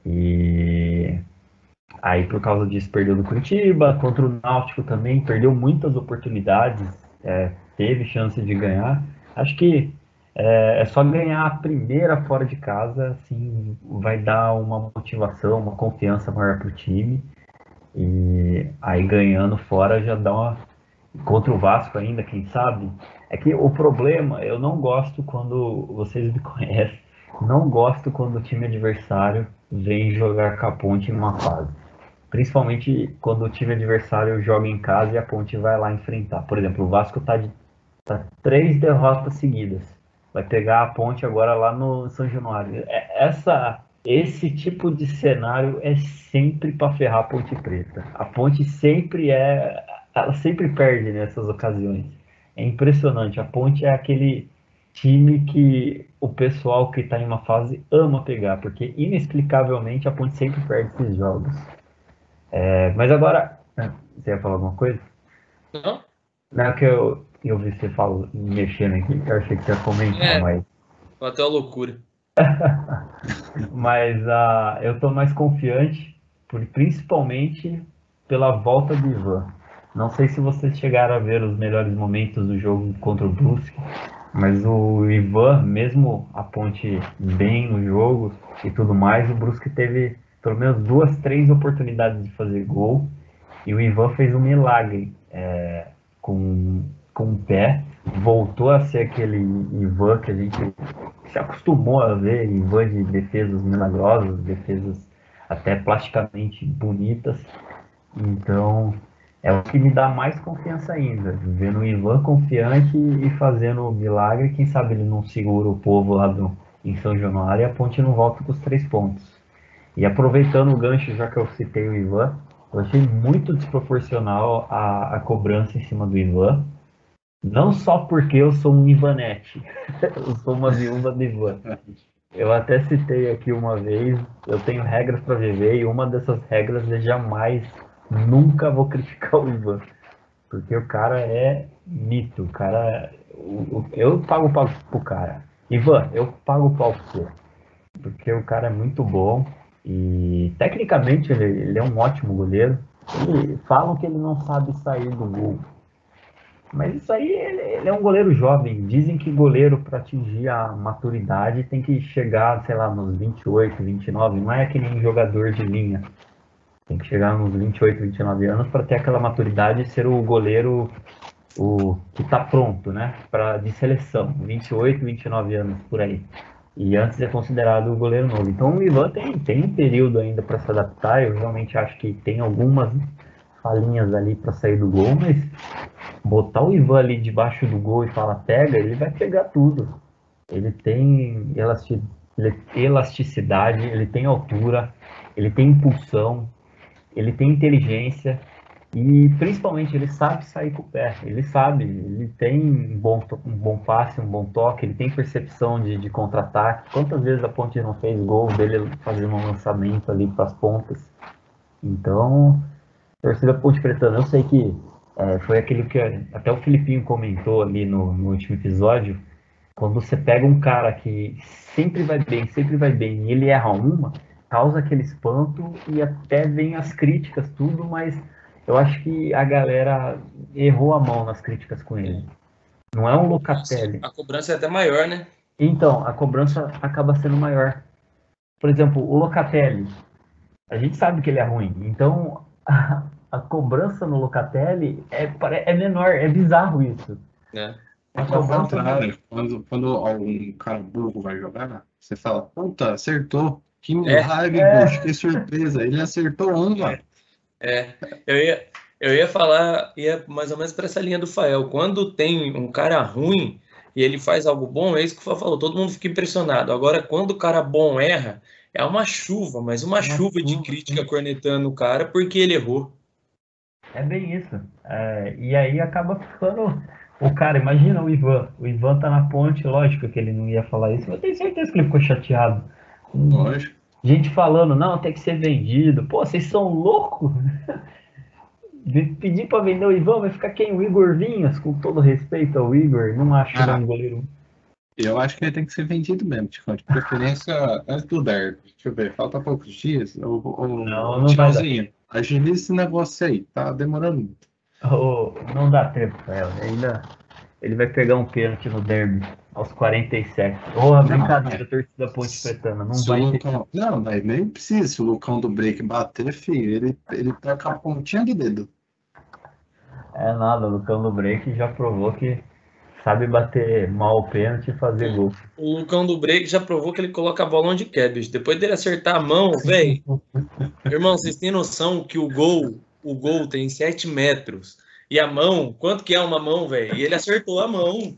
E aí por causa disso perdeu do Curitiba, contra o Náutico também perdeu muitas oportunidades, é, teve chance de ganhar. Acho que é, é, só ganhar a primeira fora de casa, assim, vai dar uma motivação, uma confiança maior para o time. E aí ganhando fora já dá uma contra o Vasco ainda, quem sabe, é que o problema, eu não gosto quando, vocês me conhecem, não gosto quando o time adversário vem jogar com a ponte em uma fase. Principalmente quando o time adversário joga em casa e a ponte vai lá enfrentar. Por exemplo, o Vasco está de tá três derrotas seguidas. Vai pegar a ponte agora lá no São Januário. É, essa, esse tipo de cenário é sempre para ferrar a Ponte Preta. A ponte sempre é. Ela sempre perde nessas ocasiões é impressionante. A Ponte é aquele time que o pessoal que está em uma fase ama pegar, porque inexplicavelmente a Ponte sempre perde esses jogos. É, mas agora, é, você ia falar alguma coisa? Não. Não, é que eu, eu vi você falo, mexendo aqui, eu achei que você ia comentar, é, mas. Até uma loucura. mas uh, eu estou mais confiante, por, principalmente pela volta do Ivan. Não sei se vocês chegaram a ver os melhores momentos do jogo contra o Brusque, mas o Ivan, mesmo a ponte bem no jogo e tudo mais, o Brusque teve pelo menos duas, três oportunidades de fazer gol e o Ivan fez um milagre é, com, com o pé, voltou a ser aquele Ivan que a gente se acostumou a ver, Ivan de defesas milagrosas, defesas até plasticamente bonitas. Então, é o que me dá mais confiança ainda. Vendo o Ivan confiante e fazendo o milagre, quem sabe ele não segura o povo lá do, em São Januário e a ponte não volta com os três pontos. E aproveitando o gancho, já que eu citei o Ivan, eu achei muito desproporcional a, a cobrança em cima do Ivan. Não só porque eu sou um Ivanete, eu sou uma viúva de Ivan. Eu até citei aqui uma vez, eu tenho regras para viver e uma dessas regras é jamais, nunca vou criticar o Ivan. Porque o cara é mito, o cara. Eu pago o pau pro cara. Ivan, eu pago o pau pro você. Porque o cara é muito bom e tecnicamente ele, ele é um ótimo goleiro. E falam que ele não sabe sair do gol. Mas isso aí, ele, ele é um goleiro jovem. Dizem que goleiro, para atingir a maturidade, tem que chegar, sei lá, nos 28, 29. Não é que nem jogador de linha. Tem que chegar nos 28, 29 anos para ter aquela maturidade e ser o goleiro o que está pronto, né? Pra, de seleção. 28, 29 anos por aí. E antes é considerado o goleiro novo. Então o Ivan tem, tem um período ainda para se adaptar. Eu realmente acho que tem algumas falinhas ali para sair do gol, mas botar o Ivan ali debaixo do gol e falar pega, ele vai pegar tudo. Ele tem elasticidade, ele tem altura, ele tem impulsão, ele tem inteligência e principalmente ele sabe sair com o pé. Ele sabe, ele tem um bom, um bom passe, um bom toque, ele tem percepção de, de contra-ataque. Quantas vezes a Ponte não fez gol dele fazendo um lançamento ali para as pontas? Então, torcida Ponte Pretana, eu sei que é, foi aquele que até o Filipinho comentou ali no, no, último episódio. Quando você pega um cara que sempre vai bem, sempre vai bem, e ele erra uma, causa aquele espanto e até vem as críticas, tudo, mas eu acho que a galera errou a mão nas críticas com ele. Não é um Locatelli. A cobrança é até maior, né? Então, a cobrança acaba sendo maior. Por exemplo, o Locatelli, a gente sabe que ele é ruim. Então, a cobrança no Locatelli é, é menor, é bizarro isso. É. A cobrança contrário, quando, quando algum cara burro vai jogar, você fala, puta, acertou. Que é. milagre, é. Poxa, que surpresa. Ele acertou uma. É, eu ia, eu ia falar, ia mais ou menos para essa linha do Fael. Quando tem um cara ruim e ele faz algo bom, é isso que o Fael falou, todo mundo fica impressionado. Agora, quando o cara bom erra, é uma chuva, mas uma, uma chuva, chuva de crítica cornetando o cara porque ele errou. É bem isso. É, e aí acaba ficando. O cara, imagina o Ivan. O Ivan tá na ponte, lógico que ele não ia falar isso, mas eu tenho certeza que ele ficou chateado. Lógico. Gente falando, não, tem que ser vendido. Pô, vocês são loucos? Pedir para vender o Ivan, vai ficar quem? O Igor Vinhas, com todo respeito ao Igor, não acho ah, um goleiro. Eu acho que ele tem que ser vendido mesmo, tipo, de preferência antes do derby. Deixa eu ver, falta poucos dias. Ou, ou, não, não vai dar. Agiliza esse negócio aí, tá demorando muito. Oh, não dá tempo pra ela. Ainda ele vai pegar um pênalti no derby aos 47. Ô, oh, brincadeira, é. torcida Ponte Pretana. Não vai Lucão... ter... Não, mas nem precisa. Se o Lucão do break bater, filho, ele, ele com a pontinha do dedo. É nada, o Lucão do break já provou que sabe bater mal o pênalti e fazer gol. O Lucão do break já provou que ele coloca a bola onde quer, bicho. Depois dele acertar a mão, velho. Irmão, vocês têm noção que o gol, o gol tem 7 metros. E a mão, quanto que é uma mão, velho? E ele acertou a mão.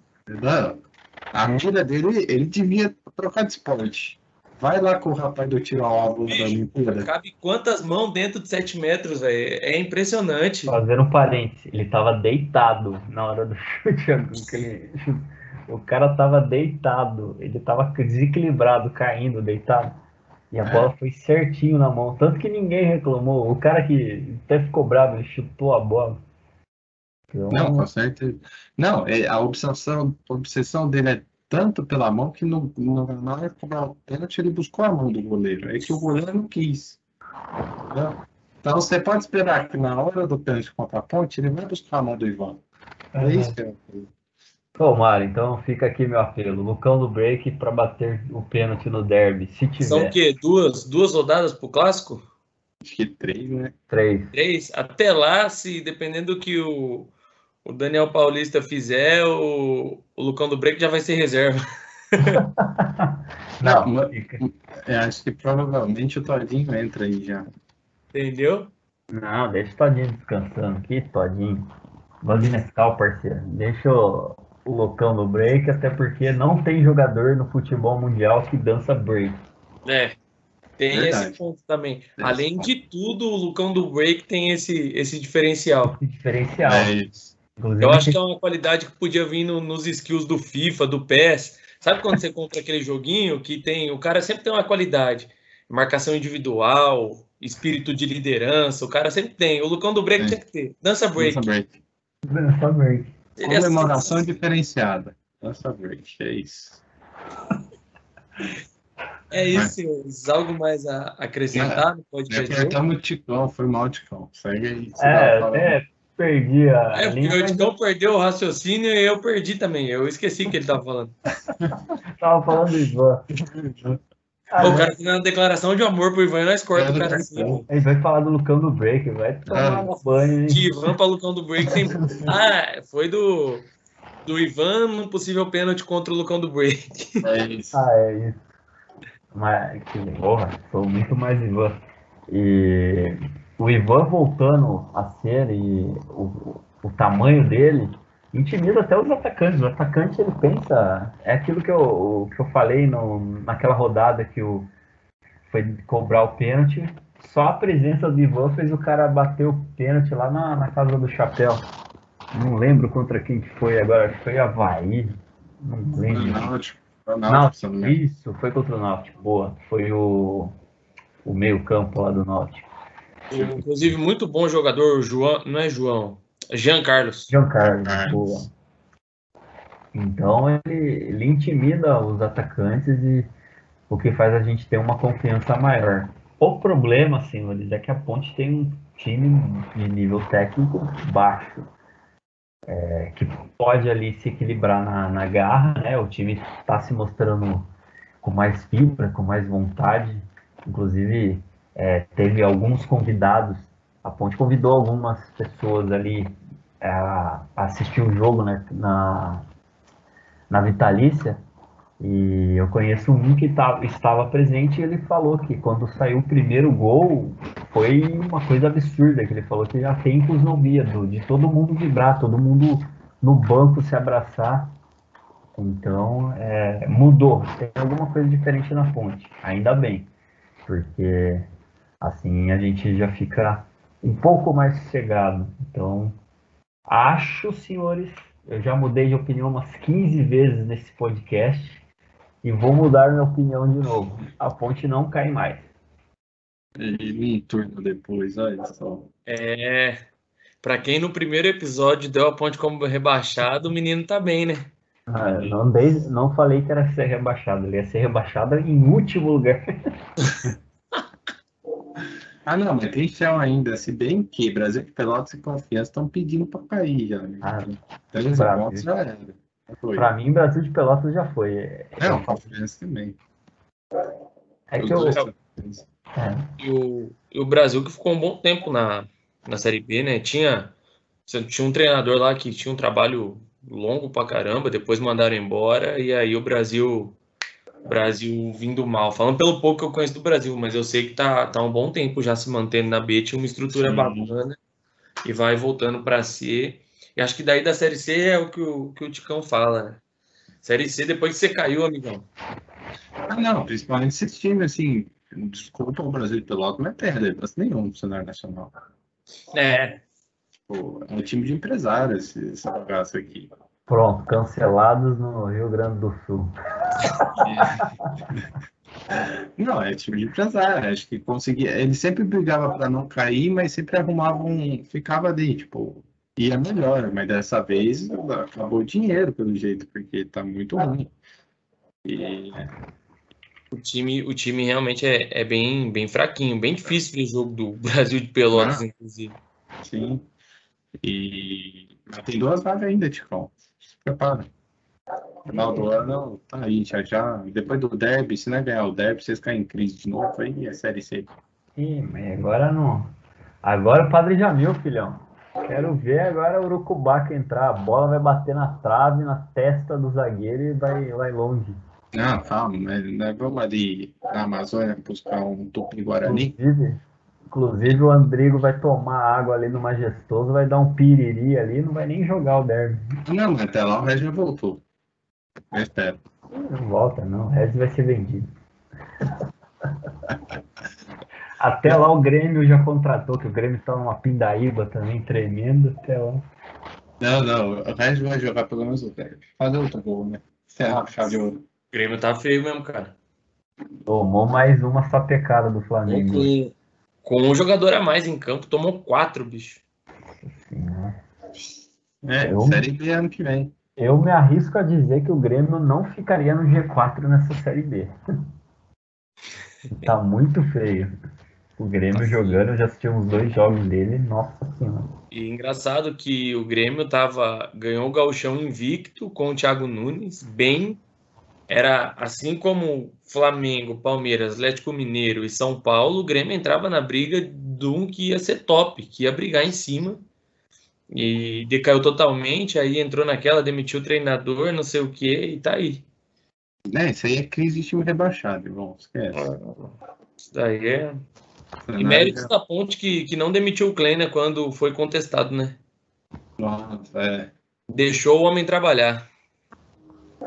A mira dele, ele devia trocar de esporte. Vai lá com o rapaz do tiro ao alvo da Olimpíada. Cabe quantas mãos dentro de 7 metros, velho? É impressionante. Fazendo um parênteses, ele tava deitado na hora do chute. O cara tava deitado, ele tava desequilibrado, caindo, deitado. E a é. bola foi certinho na mão. Tanto que ninguém reclamou. O cara que até ficou bravo, ele chutou a bola. Então... Não, com certeza. Não, é, a obsessão, a obsessão dele é tanto pela mão que no, no, na hora de cobrar o pênalti ele buscou a mão do goleiro. É que o goleiro não quis. Então você pode esperar que na hora do pênalti contra a ponte ele vai buscar a mão do Ivan. É uhum. isso que eu Ô, Mário, então fica aqui meu apelo. Lucão do break para bater o pênalti no derby, se tiver. São o quê? Duas, duas rodadas pro clássico? Acho que três, né? Três. Três. Até lá, se dependendo do que o, o Daniel Paulista fizer, o, o Lucão do Break já vai ser reserva. Não, é, acho que provavelmente o Todinho entra aí já. Entendeu? Não, deixa o Todinho descansando aqui, Todinho. Vamos Nescau, parceiro. Deixa o, o Lucão no break, até porque não tem jogador no futebol mundial que dança break. É, tem Verdade. esse ponto também. Tem Além de tudo, o Lucão do break tem esse, esse diferencial. Esse diferencial. É isso. Inclusive, eu acho que é uma qualidade que podia vir no, nos skills do FIFA, do PES. Sabe quando você compra aquele joguinho que tem. O cara sempre tem uma qualidade. Marcação individual, espírito de liderança, o cara sempre tem. O Lucão do Break é. tem que ter. Dança break. Dança break. Dança break. Comemoração assim. diferenciada. Dança break, é isso. É isso, senhores. Algo mais a acrescentar no podcast? É, o Ticão, foi mal Ticão. Segue aí. É, até perdi a. É, linha, o Ticão mas... perdeu o raciocínio e eu perdi também. Eu esqueci o que ele estava falando. tava falando do Ivan. Ah, o cara fazendo uma declaração de amor pro Ivan e nós corta o cara assim. Ele vai falar do Lucão do Break, vai tomar ah, banho. De Ivan pra Lucão do Break tem. Ah, foi do. Do Ivan no possível pênalti contra o Lucão do Break. É isso. Ah, é isso. Mas, que porra, sou muito mais Ivan. E o Ivan voltando a ser e o, o tamanho dele intimida até os atacantes. O atacante ele pensa. É aquilo que eu, que eu falei no, naquela rodada que o, foi cobrar o pênalti. Só a presença do Ivan fez o cara bater o pênalti lá na, na casa do chapéu. Não lembro contra quem que foi agora, foi Havaí. Não lembro. Náutico, Náutico, isso, foi contra o Náutico, boa. Foi o, o meio campo lá do Náutico. Inclusive, muito bom jogador, João, não é João, Jean Carlos. Jean Carlos, boa. Então ele, ele intimida os atacantes e o que faz a gente ter uma confiança maior. O problema, senhores, é que a Ponte tem um time de nível técnico baixo, é, que pode ali se equilibrar na, na garra, né? O time está se mostrando com mais fibra, com mais vontade. Inclusive, é, teve alguns convidados. A Ponte convidou algumas pessoas ali a, assistir o jogo né, na, na Vitalícia e eu conheço um que tá, estava presente e ele falou que quando saiu o primeiro gol foi uma coisa absurda, que ele falou que já tempos não via, do, de todo mundo vibrar, todo mundo no banco se abraçar. Então é, mudou, tem alguma coisa diferente na fonte, ainda bem, porque assim a gente já fica um pouco mais sossegado. Então Acho, senhores, eu já mudei de opinião umas 15 vezes nesse podcast e vou mudar minha opinião de novo. A ponte não cai mais. E um turno depois, olha só. É. Pra quem no primeiro episódio deu a ponte como rebaixado, o menino tá bem, né? Ah, não, dei, não falei que era ser rebaixado, ele ia ser rebaixado em último lugar. Ah, não, mas tem chão ainda. Se bem que Brasil de Pelotas e Confiança estão pedindo para cair já. Né? Ah, então, Brasil, já era. Para mim, Brasil de Pelotas já foi. É, é o Confiança também. É que eu. É. E, o, e o Brasil que ficou um bom tempo na, na Série B, né? Tinha, tinha um treinador lá que tinha um trabalho longo pra caramba, depois mandaram embora, e aí o Brasil Brasil vindo mal. Falando pelo pouco que eu conheço do Brasil, mas eu sei que tá, tá um bom tempo já se mantendo na B, tinha uma estrutura Sim. bacana e vai voltando para C. E acho que daí da Série C é o que o, que o Ticão fala, né? Série C, depois que você caiu, amigão. Ah, não, principalmente esse time, assim, desculpa o Brasil de Pelota, não é perda nenhum no cenário nacional. É. Tipo, é um time de empresários esse, essa bagaça aqui. Pronto, cancelados no Rio Grande do Sul. Não, é time de empresário. Acho que conseguia. Ele sempre brigava para não cair, mas sempre arrumava um. Ficava ali, tipo, ia melhor. Mas dessa vez acabou o dinheiro, pelo jeito, porque tá muito ruim. E... O time, o time realmente é, é bem, bem fraquinho, bem difícil ver o jogo do Brasil de Pelotas, ah, inclusive. Sim. E mas tem duas vagas ainda, Ticão prepara. Final do ano, tá aí, já já. Depois do derby, se não ganhar o derby, vocês caem em crise de novo, aí é série C. Ih, mas agora não. Agora o Padre Jamil, filhão. Quero ver agora o Urucubaca entrar. A bola vai bater na trave, na testa do zagueiro e vai, vai longe. Não, calma, mas nós vamos ali na Amazônia buscar um tupi-guarani. Inclusive, Inclusive o Andrigo vai tomar água ali no Majestoso, vai dar um piriri ali, não vai nem jogar o derby. Não, mas até lá o Regis já voltou. Eu espero. Não volta, não. O Regis vai ser vendido. até lá o Grêmio já contratou, que o Grêmio tá numa pindaíba também tremendo até lá. Não, não. O Regis vai jogar pelo menos o Regis. Fazer outro gol, né? Serra, chave de ouro. O Grêmio tá feio mesmo, cara. Tomou mais uma sapecada do Flamengo. Com um jogador a mais em campo, tomou quatro, bicho. É, Eu- Série B ano que vem. Eu me arrisco a dizer que o Grêmio não ficaria no G4 nessa Série B. tá muito feio. O Grêmio jogando, eu já assisti uns dois jogos dele, nossa senhora. E engraçado que o Grêmio tava, ganhou o gauchão invicto com o Thiago Nunes, bem. Era assim como Flamengo, Palmeiras, Atlético Mineiro e São Paulo, o Grêmio entrava na briga de um que ia ser top, que ia brigar em cima. E decaiu totalmente, aí entrou naquela, demitiu o treinador, não sei o que, e tá aí. É, isso aí é crise de time rebaixado, irmão. Esquece. Isso daí é. E Não, méritos da ponte que, que não demitiu o Kleiner quando foi contestado, né? Nossa, é. Deixou o homem trabalhar.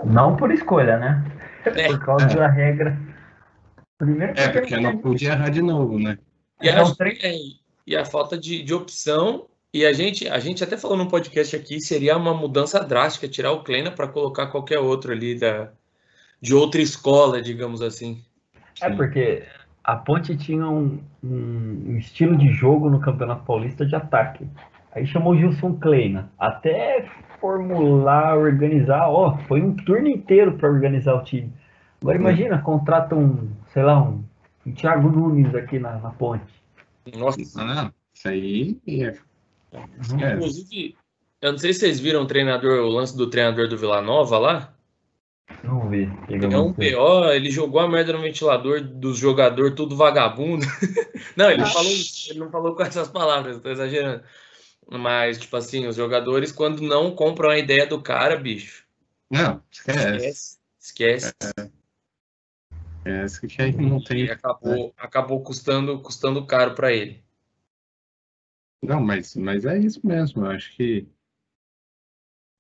Não por escolha, né? É. Por causa É. da regra. Primeiro É, porque não podia errar de novo, né? E, Então, acho três- é, e a falta de, de opção. E a gente, a gente até falou no podcast aqui, seria uma mudança drástica tirar o Kleina para colocar qualquer outro ali da, de outra escola, digamos assim. É porque a Ponte tinha um- um estilo de jogo no Campeonato Paulista de ataque. Aí chamou o Gilson Kleina. Até formular, organizar, ó, foi um turno inteiro para organizar o time. Agora imagina, contrata um, sei lá, um, um Thiago Nunes aqui na, na Ponte. Nossa, Ah, isso aí é. Esquece. inclusive, eu não sei se vocês viram o treinador, o lance do treinador do Vila Nova lá. Vamos ver. o que que É um. PO, ele jogou a merda no ventilador dos jogadores, tudo vagabundo. não, ele falou ele não falou com essas palavras, tô exagerando. Mas, tipo assim, os jogadores, quando não compram a ideia do cara, bicho, Não, esquece. esquece. Esquece. Esquece que aí não E tem. acabou, acabou custando, custando caro pra ele. Não, mas, mas é isso mesmo. Eu acho que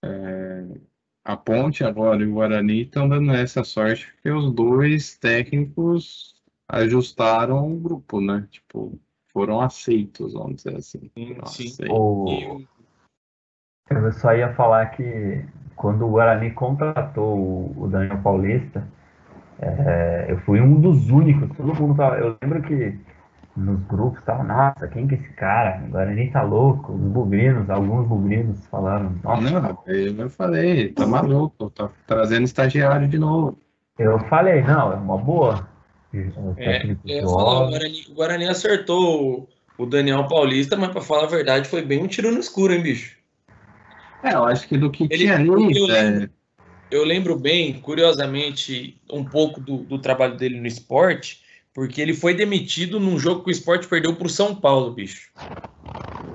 é, a Ponte agora e o Guarani estão dando essa sorte porque os dois técnicos ajustaram o grupo, né? Tipo, foram aceitos, vamos dizer assim. Sim. O- Eu só ia falar que quando o Guarani contratou o- o Daniel Paulista, é, eu fui um dos únicos, todo mundo tava, eu lembro que nos grupos tava, nossa, quem que é esse cara? O Guarani tá louco, os bugrinos, alguns bugrinos falaram, nossa, Não, eu falei, tá maluco, tá trazendo estagiário de novo. eu falei, não, é uma boa. O é, ia falar, o. Guarani, o Guarani acertou o, o Daniel Paulista, mas pra falar a verdade, foi bem um tiro no escuro, hein, bicho? É, eu acho que do que Ele- tinha ali, eu é, lembro. Eu lembro bem, curiosamente, um pouco do, do trabalho dele no esporte, porque ele foi demitido num jogo que o esporte perdeu para o São Paulo, bicho.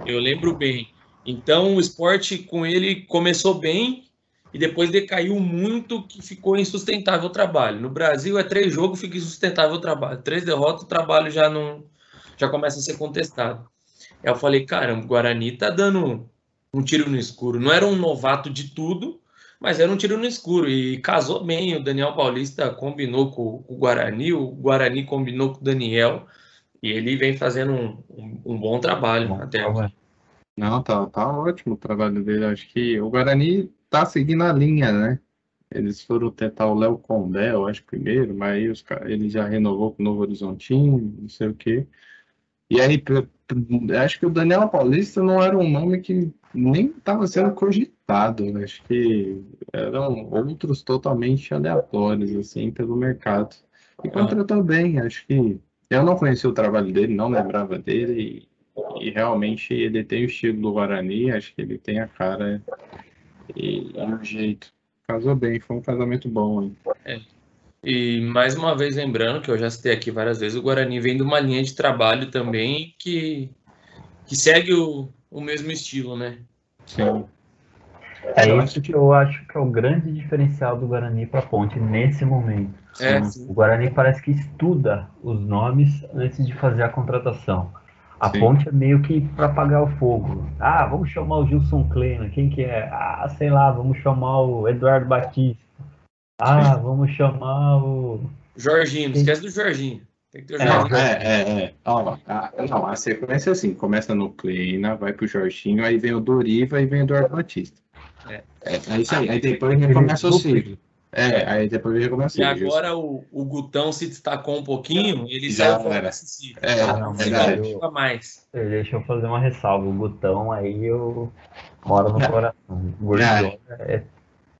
Eu lembro bem. Então o esporte com ele começou bem e depois decaiu muito, que ficou insustentável o trabalho. No Brasil é três jogos, fica insustentável o trabalho. Três derrotas, o trabalho já não já começa a ser contestado. Aí eu falei, caramba, o Guarani tá dando um tiro no escuro. Não era um novato de tudo, mas era um tiro no escuro e casou bem. O Daniel Paulista combinou com, o Guarani, o Guarani combinou com o Daniel e ele vem fazendo um, um- um bom trabalho Bom, até tava- Não, tá, tá ótimo o trabalho dele. Acho que o Guarani tá seguindo a linha, né? Eles foram tentar o Léo Condé, eu acho, primeiro, mas aí os, ele já renovou com o Novo Horizontino, não sei o quê. E aí, acho que o Daniel Paulista não era um nome que nem estava sendo cogitado. né? Acho que eram outros totalmente aleatórios, assim, pelo mercado. E contratou bem, acho que eu não conhecia o trabalho dele, não lembrava dele, e, e realmente ele tem o estilo do Guarani, acho que ele tem a cara e, e o jeito. Casou bem, foi um casamento bom. Hein? E mais uma vez lembrando que eu já citei aqui várias vezes, o Guarani vem de uma linha de trabalho também que, que segue o, o mesmo estilo, né? Sim. É Eu isso que eu acho que é o grande diferencial do Guarani para a Ponte nesse momento. É, O Guarani parece que estuda os nomes antes de fazer a contratação. A Sim. Ponte é meio que para apagar o fogo. Ah, vamos chamar o Gilson Kleina. Quem que é? Ah, sei lá, vamos chamar o Eduardo Batista. Ah, vamos chamar o. Jorginho, não esquece do Jorginho. Tem que ter não, é, é, é. Ó, a, não, a sequência é assim: começa no Kleina, vai pro Jorginho, aí vem o Doriva e vem o Eduardo Batista. É. é, é isso aí. Aí depois recomeça o ciclo. É, aí depois recomeça E agora o, o Gutão se destacou um pouquinho, ele já saiu era. É, ah, não, verdade. Eu, mais. Deixa eu fazer uma ressalva. O Gutão aí eu moro no coração. O Gordão é.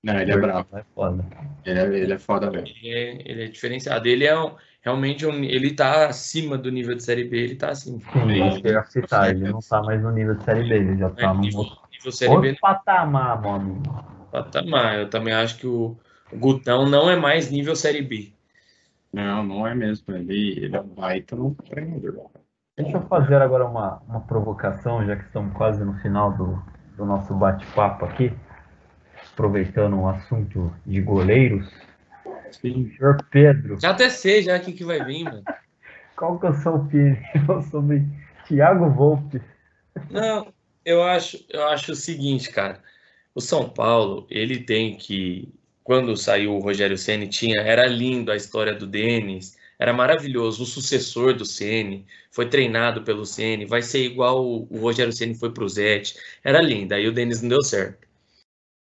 Não, ele é bravo. É foda. Ele é, ele é foda mesmo. Ele é, ele é diferenciado. Ele é um, realmente um, ele tá acima do nível de Série B, ele tá acima. Sim, que eu ia citar, ele não tá mais no nível de Série B, ele já tá é, no nível, nível série outro B, patamar, mano. Patamar, eu também acho que o Gutão não é mais nível Série B. Não, não é mesmo, ele, ele é um baita no treinador. Deixa eu fazer agora uma, uma provocação, já que estamos quase no final do, do nosso bate-papo aqui, aproveitando o assunto de goleiros. Sim. Senhor Pedro. Já até sei já o que, que vai vir, mano. Qual que é a sua opinião sobre Thiago Volpe? Não, eu acho, eu acho o seguinte, cara. O São Paulo, ele tem que. Quando saiu o Rogério Ceni tinha. Era lindo a história do Denis. Era maravilhoso. O sucessor do Ceni foi treinado pelo Ceni. Vai ser igual o Rogério Ceni foi pro Zete. Era lindo. Aí o Denis não deu certo.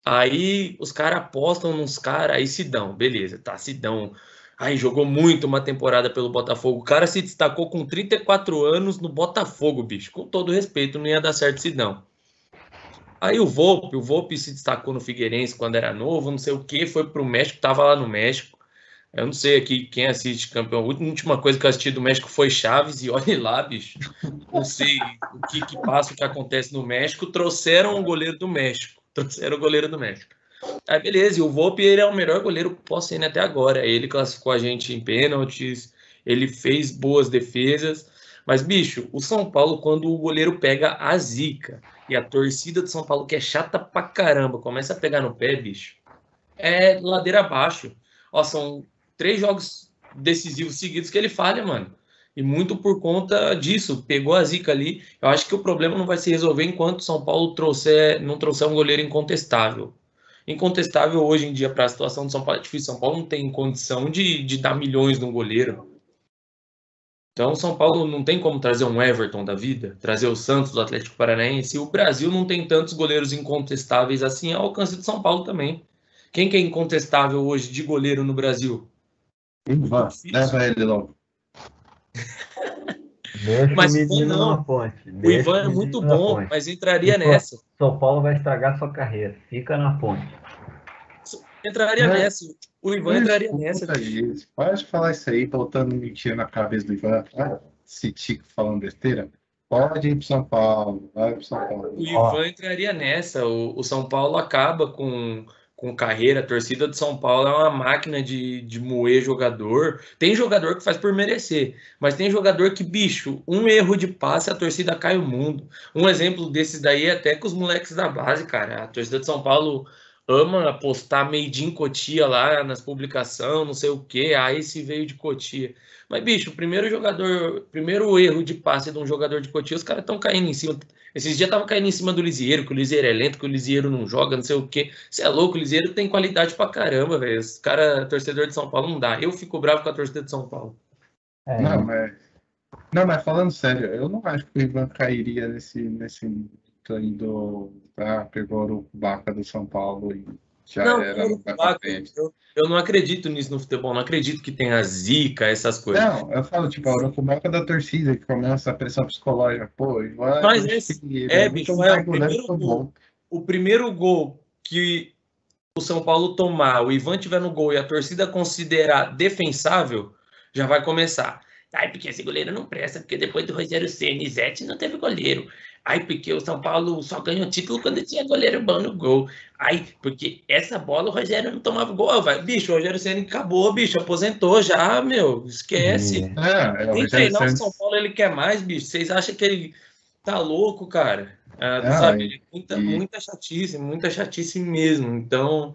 Aí os caras apostam nos caras, aí Sidão, beleza, tá, Sidão. Aí jogou muito uma temporada pelo Botafogo. O cara se destacou com 34 anos no Botafogo, bicho. Com todo respeito, não ia dar certo Sidão. Aí o Volpe, o Volpe se destacou no Figueirense quando era novo, não sei o que, foi pro México, tava lá no México. Eu não sei aqui quem assiste campeão. A última coisa que eu assisti do México foi Chaves, e olhe lá, bicho. Não sei o que, que passa, o que acontece no México. Trouxeram o goleiro do México. Trouxeram o goleiro do México. Aí beleza, e o Volpe ele é o melhor goleiro pós-CN até agora. Ele classificou a gente em pênaltis, ele fez boas defesas. Mas, bicho, o São Paulo, quando o goleiro pega a zica e a torcida do São Paulo, que é chata pra caramba, começa a pegar no pé, bicho, é ladeira abaixo. Ó, são três jogos decisivos seguidos que ele falha, mano. E muito por conta disso, pegou a zica ali. Eu acho que o problema não vai se resolver enquanto São Paulo trouxer, não trouxer um goleiro incontestável. Incontestável hoje em dia para a situação de São Paulo é difícil. São Paulo não tem condição de, de dar milhões no goleiro. Então, São Paulo não tem como trazer um Everton da vida, trazer o Santos do Atlético Paranaense. O Brasil não tem tantos goleiros incontestáveis assim ao alcance de São Paulo também. Quem que é incontestável hoje de goleiro no Brasil? Ivan, leva ele logo. Mas o menino não. ponte. o Ivan é muito bom, mas entraria nessa. São Paulo vai estragar sua carreira. Fica na ponte. Entraria mas, nessa. O Ivan entraria nessa. Isso. Pode falar isso aí, botando mentira na cabeça do Ivan. Ah, esse tico falando besteira. Pode ir para São Paulo. Vai para São Paulo. O Ivan entraria nessa. O, o São Paulo acaba com com carreira, a torcida de São Paulo é uma máquina de, de moer jogador. Tem jogador que faz por merecer, mas tem jogador que, bicho, um erro de passe, a torcida cai o mundo. Um exemplo desses daí é até com os moleques da base, cara. A torcida de São Paulo ama postar made in Cotia lá nas publicações, não sei o que, aí se veio de Cotia. Mas, bicho, o primeiro jogador, primeiro erro de passe de um jogador de Cotia, os caras estão caindo em cima. Esses dias tava caindo em cima do Lisieiro, que o Lisieiro é lento, que o Lisieiro não joga, não sei o quê. Você é louco, o Lisieiro tem qualidade pra caramba, velho. Os cara, torcedor de São Paulo, não dá. Eu fico bravo com a torcida de São Paulo. É. Não, mas. Não, mas falando sério, eu não acho que o Ivan cairia nesse, nesse do. Ah, pegou o Baca do São Paulo e já não, era no eu, eu não acredito nisso no futebol, não acredito que tenha zica, essas coisas. Não, eu falo, tipo, a Urucubaca da torcida que começa a pressão psicológica, pô, vai. Mas esse, é, é bicho, é o primeiro gol. O primeiro gol que o São Paulo tomar, o Ivan tiver no gol e a torcida considerar defensável, já vai começar. Ai, porque esse goleiro não presta, porque depois do Rogério Ceni, Zete não teve goleiro. Ai, porque o São Paulo só ganhou título quando tinha goleiro bom no gol. Ai, porque essa bola o Rogério não tomava gol. Vai. Bicho, o Rogério Senna acabou, bicho, aposentou já, meu. Esquece. É, é, Nem treinar o São Paulo ele quer mais, bicho. Vocês acham que ele tá louco, cara? Ah, é, sabe? Muita, e... muita chatice, muita chatice mesmo. Então,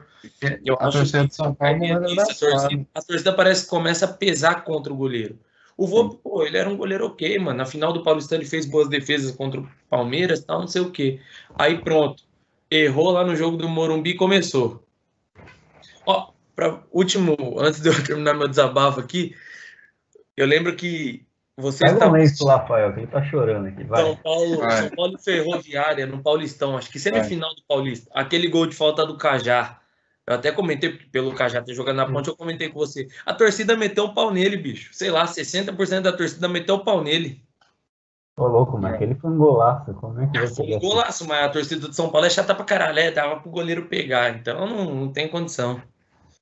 eu a acho que São Paulo é isso. A torcida, a torcida parece que começa a pesar contra o goleiro. O Volpe, pô, ele era um goleiro ok, mano. Na final do Paulistano ele fez boas defesas contra o Palmeiras tal, não sei o quê. Aí pronto. Errou lá no jogo do Morumbi e começou. Ó, pra último, antes de eu terminar meu desabafo aqui, Eu lembro que vocês Pega um estavam lá, Rafael, que ele tá chorando aqui. Vai. São Paulo, Vai. São Paulo Ferroviária no Paulistão, acho que semifinal do Paulista. Aquele gol de falta do Cajá. Eu até comentei pelo Cajá ter jogado na ponte, eu comentei com você. A torcida meteu o pau nele, bicho. Sei lá, 60% da torcida meteu o pau nele. Ô, louco, mas aquele foi um golaço. Como é que você Foi um golaço, mas a torcida de São Paulo é chata pra caralho, é, dava pro goleiro pegar, então não, não tem condição.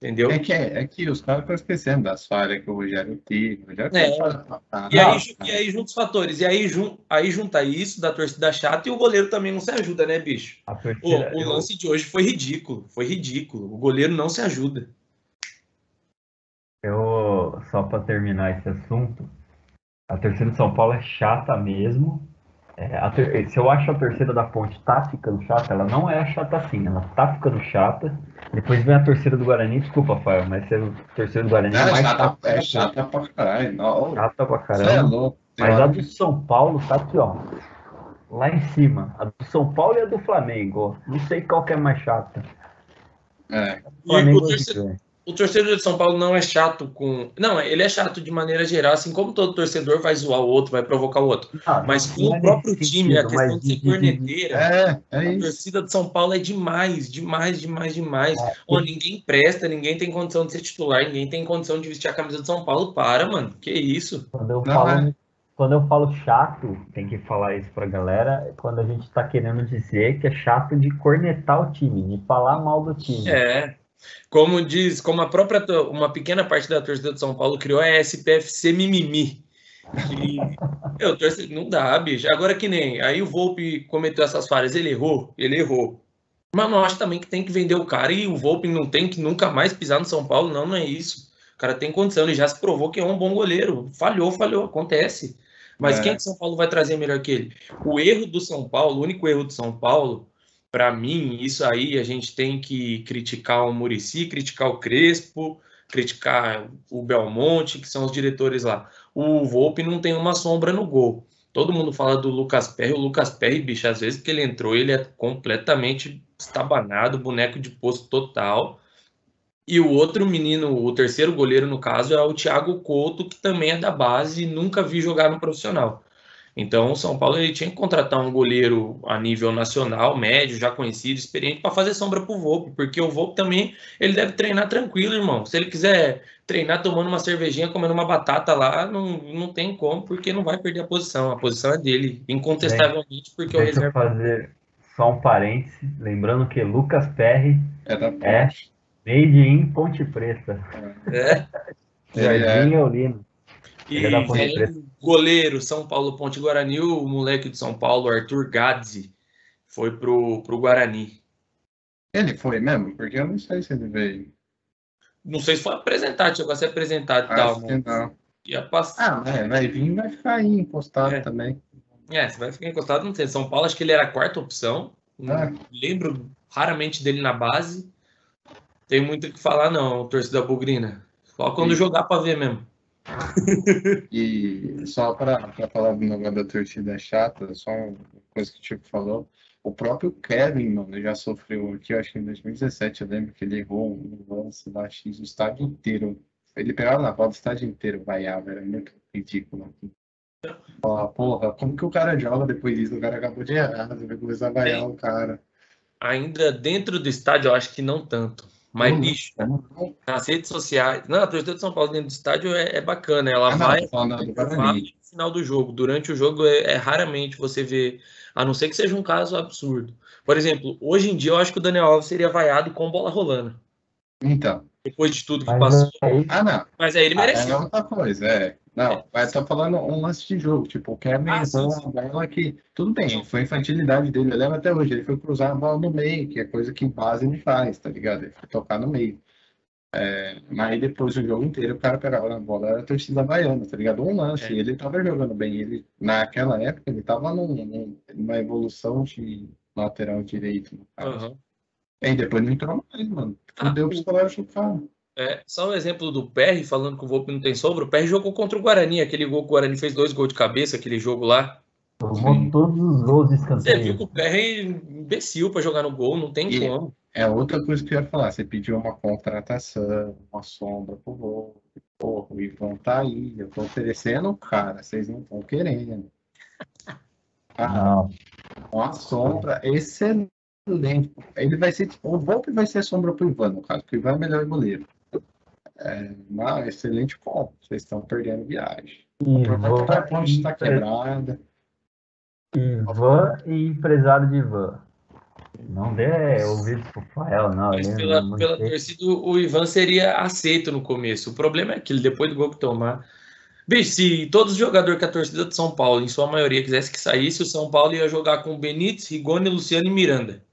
Entendeu? É que, é que os caras estão esquecendo das falhas que o Rogério teve. O Rogério É. E aí, ju- e aí junta os fatores. E aí, jun, aí junta isso da torcida chata e o goleiro também não se ajuda, né, bicho? A O, torcida, o eu- lance de hoje foi ridículo. Foi ridículo. O goleiro não se ajuda. Eu, só para terminar esse assunto, a torcida de São Paulo é chata mesmo. É, a tor- se eu acho a torcida da Ponte tá ficando chata, ela não é chata assim, ela tá ficando chata. Depois vem a torcida do Guarani, desculpa, Rafael, mas se a torcida do Guarani é, É mais chata, chata, é chata pra caralho. Não, chata pra Você é louco. Mas a do São Paulo tá aqui, ó. Lá em cima. A do São Paulo e a do Flamengo. ó. Não sei qual que é mais chata. É. E Flamengo o, é torce- gigante. O torcedor de São Paulo não é chato com. Não, ele é chato de maneira geral, assim como todo torcedor vai zoar o outro, vai provocar o outro. Ah, Mas com o é próprio time, a questão mas de ser corneteira. É, é A isso. torcida de São Paulo é demais, demais, demais, demais. É. Ninguém presta, ninguém tem condição de ser titular, ninguém tem condição de vestir a camisa de São Paulo. Para, mano. Que isso? Quando eu, Não, falo, é. quando eu falo chato, tem que falar isso pra galera, é quando a gente tá querendo dizer que é chato de cornetar o time, de falar mal do time. É. Como diz, como a própria, uma pequena parte da torcida de São Paulo criou, é a SPFC Mimimi. Que, eu torce, não dá, bicho. Agora que nem, aí o Volpe cometeu essas falhas, ele errou, ele errou. Mas não acho também que tem que vender o cara e o Volpe não tem que nunca mais pisar no São Paulo, não, não é isso. O cara tem condição, ele já se provou que é um bom goleiro. Falhou, falhou, acontece. Mas É. quem que São Paulo vai trazer melhor que ele? O erro do São Paulo, o único erro do São Paulo, para mim, isso aí a gente tem que criticar o Murici, criticar o Crespo, criticar o Belmonte, que são os diretores lá. O Volpe não tem uma sombra no gol. Todo mundo fala do Lucas Perry. O Lucas Perry, bicho, às vezes que ele entrou, ele é completamente estabanado, boneco de posto total. E o outro menino, o terceiro goleiro, no caso, é o Thiago Couto, que também é da base e nunca vi jogar no profissional. Então, o São Paulo ele tinha que contratar um goleiro a nível nacional, médio, já conhecido, experiente, para fazer sombra pro Volpe, porque o Volpe também ele deve treinar tranquilo, irmão. Se ele quiser treinar tomando uma cervejinha, comendo uma batata lá, não, não tem como, porque não vai perder a posição. A posição é dele, incontestavelmente, porque o Deixa eu reserva. fazer só um parênteses, lembrando que Lucas Perry, É da É. Ponte. made in Ponte Preta, É. Ele é. Jardim Eulino. E é goleiro, São Paulo Ponte Guarani, o moleque de São Paulo, Arthur Gadzi, foi pro, pro Guarani. Ele foi mesmo? Porque eu não sei se ele veio. Não sei se foi apresentado, chegou a ser apresentado e tal, que não. ia passar. Ah, é, vai vir e vai ficar aí encostado É. também. É, você vai ficar encostado, não sei. São Paulo, acho que ele era a quarta opção. É. Lembro raramente dele na base. Tem muito o que falar, não, torcida bugrina. Só quando Sim. jogar pra ver mesmo. E só para falar do negócio da torcida chata, só uma coisa que o Chico falou. O próprio Kevin, mano, já sofreu aqui, eu acho que em 2017, eu lembro que ele errou um lance lá, X, o estádio inteiro. Ele pegava na bola, o estádio inteiro vaiava, era muito ridículo. Fala, porra, como que o cara joga depois disso? O cara acabou de errar, vai começar a vaiar o cara. Ainda dentro do estádio, eu acho que não tanto. Mas, Uhum. bicho, nas redes sociais. Não, a torcida de São Paulo dentro do estádio é, é bacana. Ela Ah, não, vai. Guarani. no final do jogo. Durante o jogo, é, é raramente você vê, a não ser que seja um caso absurdo. Por exemplo, hoje em dia eu acho que o Daniel Alves seria vaiado com bola rolando. Então, Depois de tudo que Mas passou. aí, ah, não. Mas aí ele Ah, merecia. É outra coisa, é. Não, mas tô falando um lance de jogo. Tipo, o Kevin Ah, sim, errou sim. uma bola que. Tudo bem, foi infantilidade dele. Eu lembro até hoje. Ele foi cruzar a bola no meio, que é coisa que base ele faz, tá ligado? Ele foi tocar no meio. É, mas aí depois o jogo inteiro o cara pegava na bola, era a torcida baiana, tá ligado? Um lance, É. ele tava jogando bem. Ele, naquela época, ele tava num, num- numa evolução de lateral direito, no caso. Aham. E depois não entrou mais, mano. Ah, Fudeu o o- psicológico do cara. É, só um exemplo do Perry, falando que o Volpe não tem sombra. O Perry jogou contra o Guarani, aquele gol que o Guarani fez dois gols de cabeça, aquele jogo lá. tomou Sim. todos os gols de Você viu que o Perry é imbecil pra jogar no gol, não tem E- como. É outra coisa que eu ia falar. Você pediu uma contratação, uma sombra pro gol. Pô, o Ivan tá aí, eu tô oferecendo, cara, vocês não estão querendo. Ah, Não. uma sombra excelente. Ele vai ser, tipo, o Volpe vai ser sombra pro Ivan, no caso, porque o Ivan é o melhor goleiro. É uma excelente compra, vocês estão perdendo viagem. Aproveita que a ponte está quebrada. Ivan e empresário de Ivan. Não dê ouvidos pro Fael, não. Mas pela, não pela torcida, o Ivan seria aceito no começo. O problema é que ele, depois do gol que tomar. Bicho, se todos os jogadores que a torcida de São Paulo, em sua maioria, quisesse que saísse, o São Paulo ia jogar com Benítez, Rigoni, Luciano e Miranda.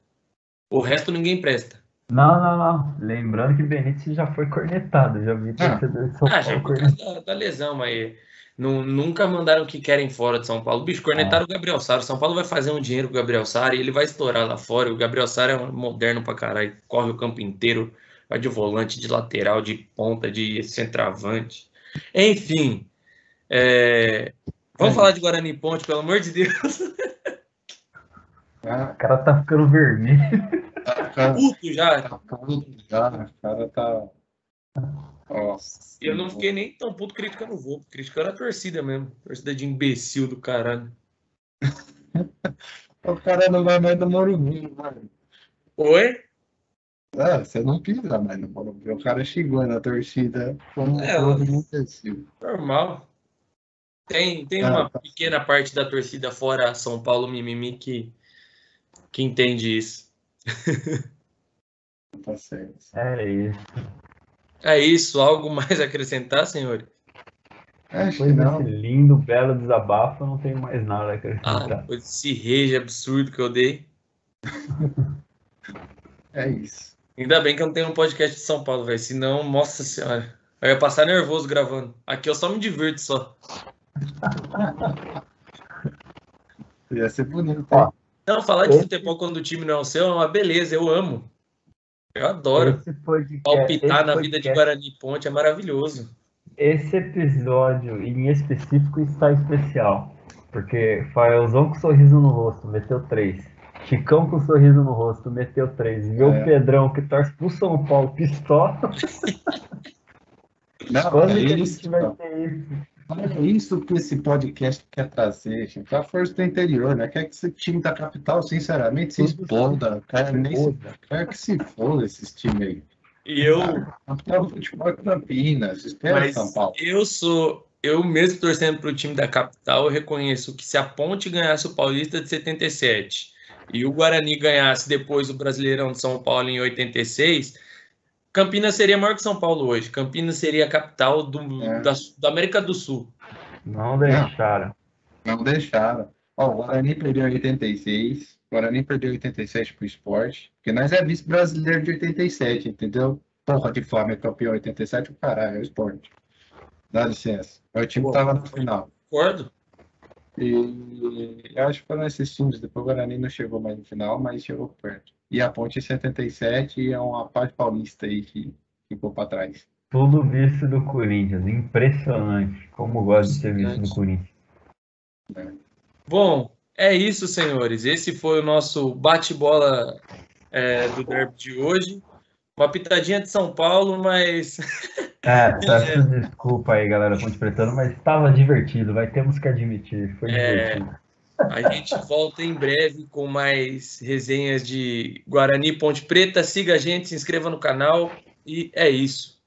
O resto ninguém presta. Não, não, não. Lembrando que Benítez já foi cornetado. Já vi torcedor de São Ah, já Paulo por cornetado. da, da lesão, mas nu- nunca mandaram o que querem fora de São Paulo. Bicho, cornetaram o Gabriel Sara. São Paulo vai fazer um dinheiro com o Gabriel Sara e ele vai estourar lá fora. O Gabriel Sara é moderno pra caralho. Corre o campo inteiro. Vai de volante, de lateral, de ponta, de centroavante. Enfim. é, Vamos É. falar de Guarani Ponte, pelo amor de Deus. Ah, O cara tá ficando vermelho. tá ficando- Puto já. tá puto já, o cara tá. Nossa. Eu não fiquei nem tão puto criticando o voo. Criticando a torcida mesmo. Torcida de imbecil do caralho. O cara não vai mais no Morumbi, mano. Oi? É, você não pisa mais no Morumbi. O cara chegou na torcida como É, todo imbecil. Normal. Tem, tem Ah, uma tá. pequena parte da torcida fora São Paulo mimimi que, que entende isso. Tá certo. É isso. É isso, algo mais a acrescentar, senhor? Acho que não. lindo, belo desabafo, eu não tenho mais nada a Ah, acrescentar. depois desse rage absurdo que eu dei. É isso. Ainda bem que eu não tenho um podcast de São Paulo, velho. Senão, nossa senhora. Eu ia passar nervoso gravando. Aqui eu só me divirto só. Ia ser bonito. Ó, hein? Não, falar de Esse- futebol quando o time não é o seu é uma beleza, eu amo. Eu adoro. Esse podcast, Palpitar esse na vida de Guarani Ponte é maravilhoso. Esse episódio em específico está especial. Porque Faelzão com sorriso no rosto, meteu três. Chicão com sorriso no rosto, meteu três. E o É. Pedrão que torce pro São Paulo, pistola. Não, Quando é que a isso. gente vai ter isso? Olha isso que esse podcast quer trazer, gente. A força do interior, né? Quer que esse time da capital, sinceramente, se Tudo exploda. Quer, nem se, Foda. quer que se foda esses times aí. E eu, Capital futebol é Campinas. Espera mas São Paulo. eu sou, eu mesmo torcendo pro time da capital, eu reconheço que se a Ponte ganhasse o Paulista de 77 e o Guarani ganhasse depois o Brasileirão de São Paulo em 86, Campinas seria maior que São Paulo hoje. Campinas seria a capital do, É. da, da América do Sul. Não deixaram. Não deixaram. Ó, o Guarani perdeu em 86. O Guarani perdeu em 87 pro esporte. Porque nós é vice-brasileiro de 87, entendeu? Porra de Flamengo é campeão em 87, o caralho, é o esporte. Dá licença. O time Pô. tava na final. Concordo? E eu acho que foram esses times. Depois o Guarani não chegou mais no final, mas chegou perto. E a Ponte em 77 e é uma parte paulista aí que ficou para trás. Tudo vice do Corinthians. Impressionante. Como gosto de ser vice do Corinthians. Bom, é isso, senhores. Esse foi o nosso bate-bola é, do derby de hoje. Uma pitadinha de São Paulo, mas É, peço desculpa aí, galera, Ponte Pretano, mas estava divertido, vai temos que admitir. Foi É. divertido. A gente volta em breve com mais resenhas de Guarani Ponte Preta. Siga a gente, se inscreva no canal e é isso.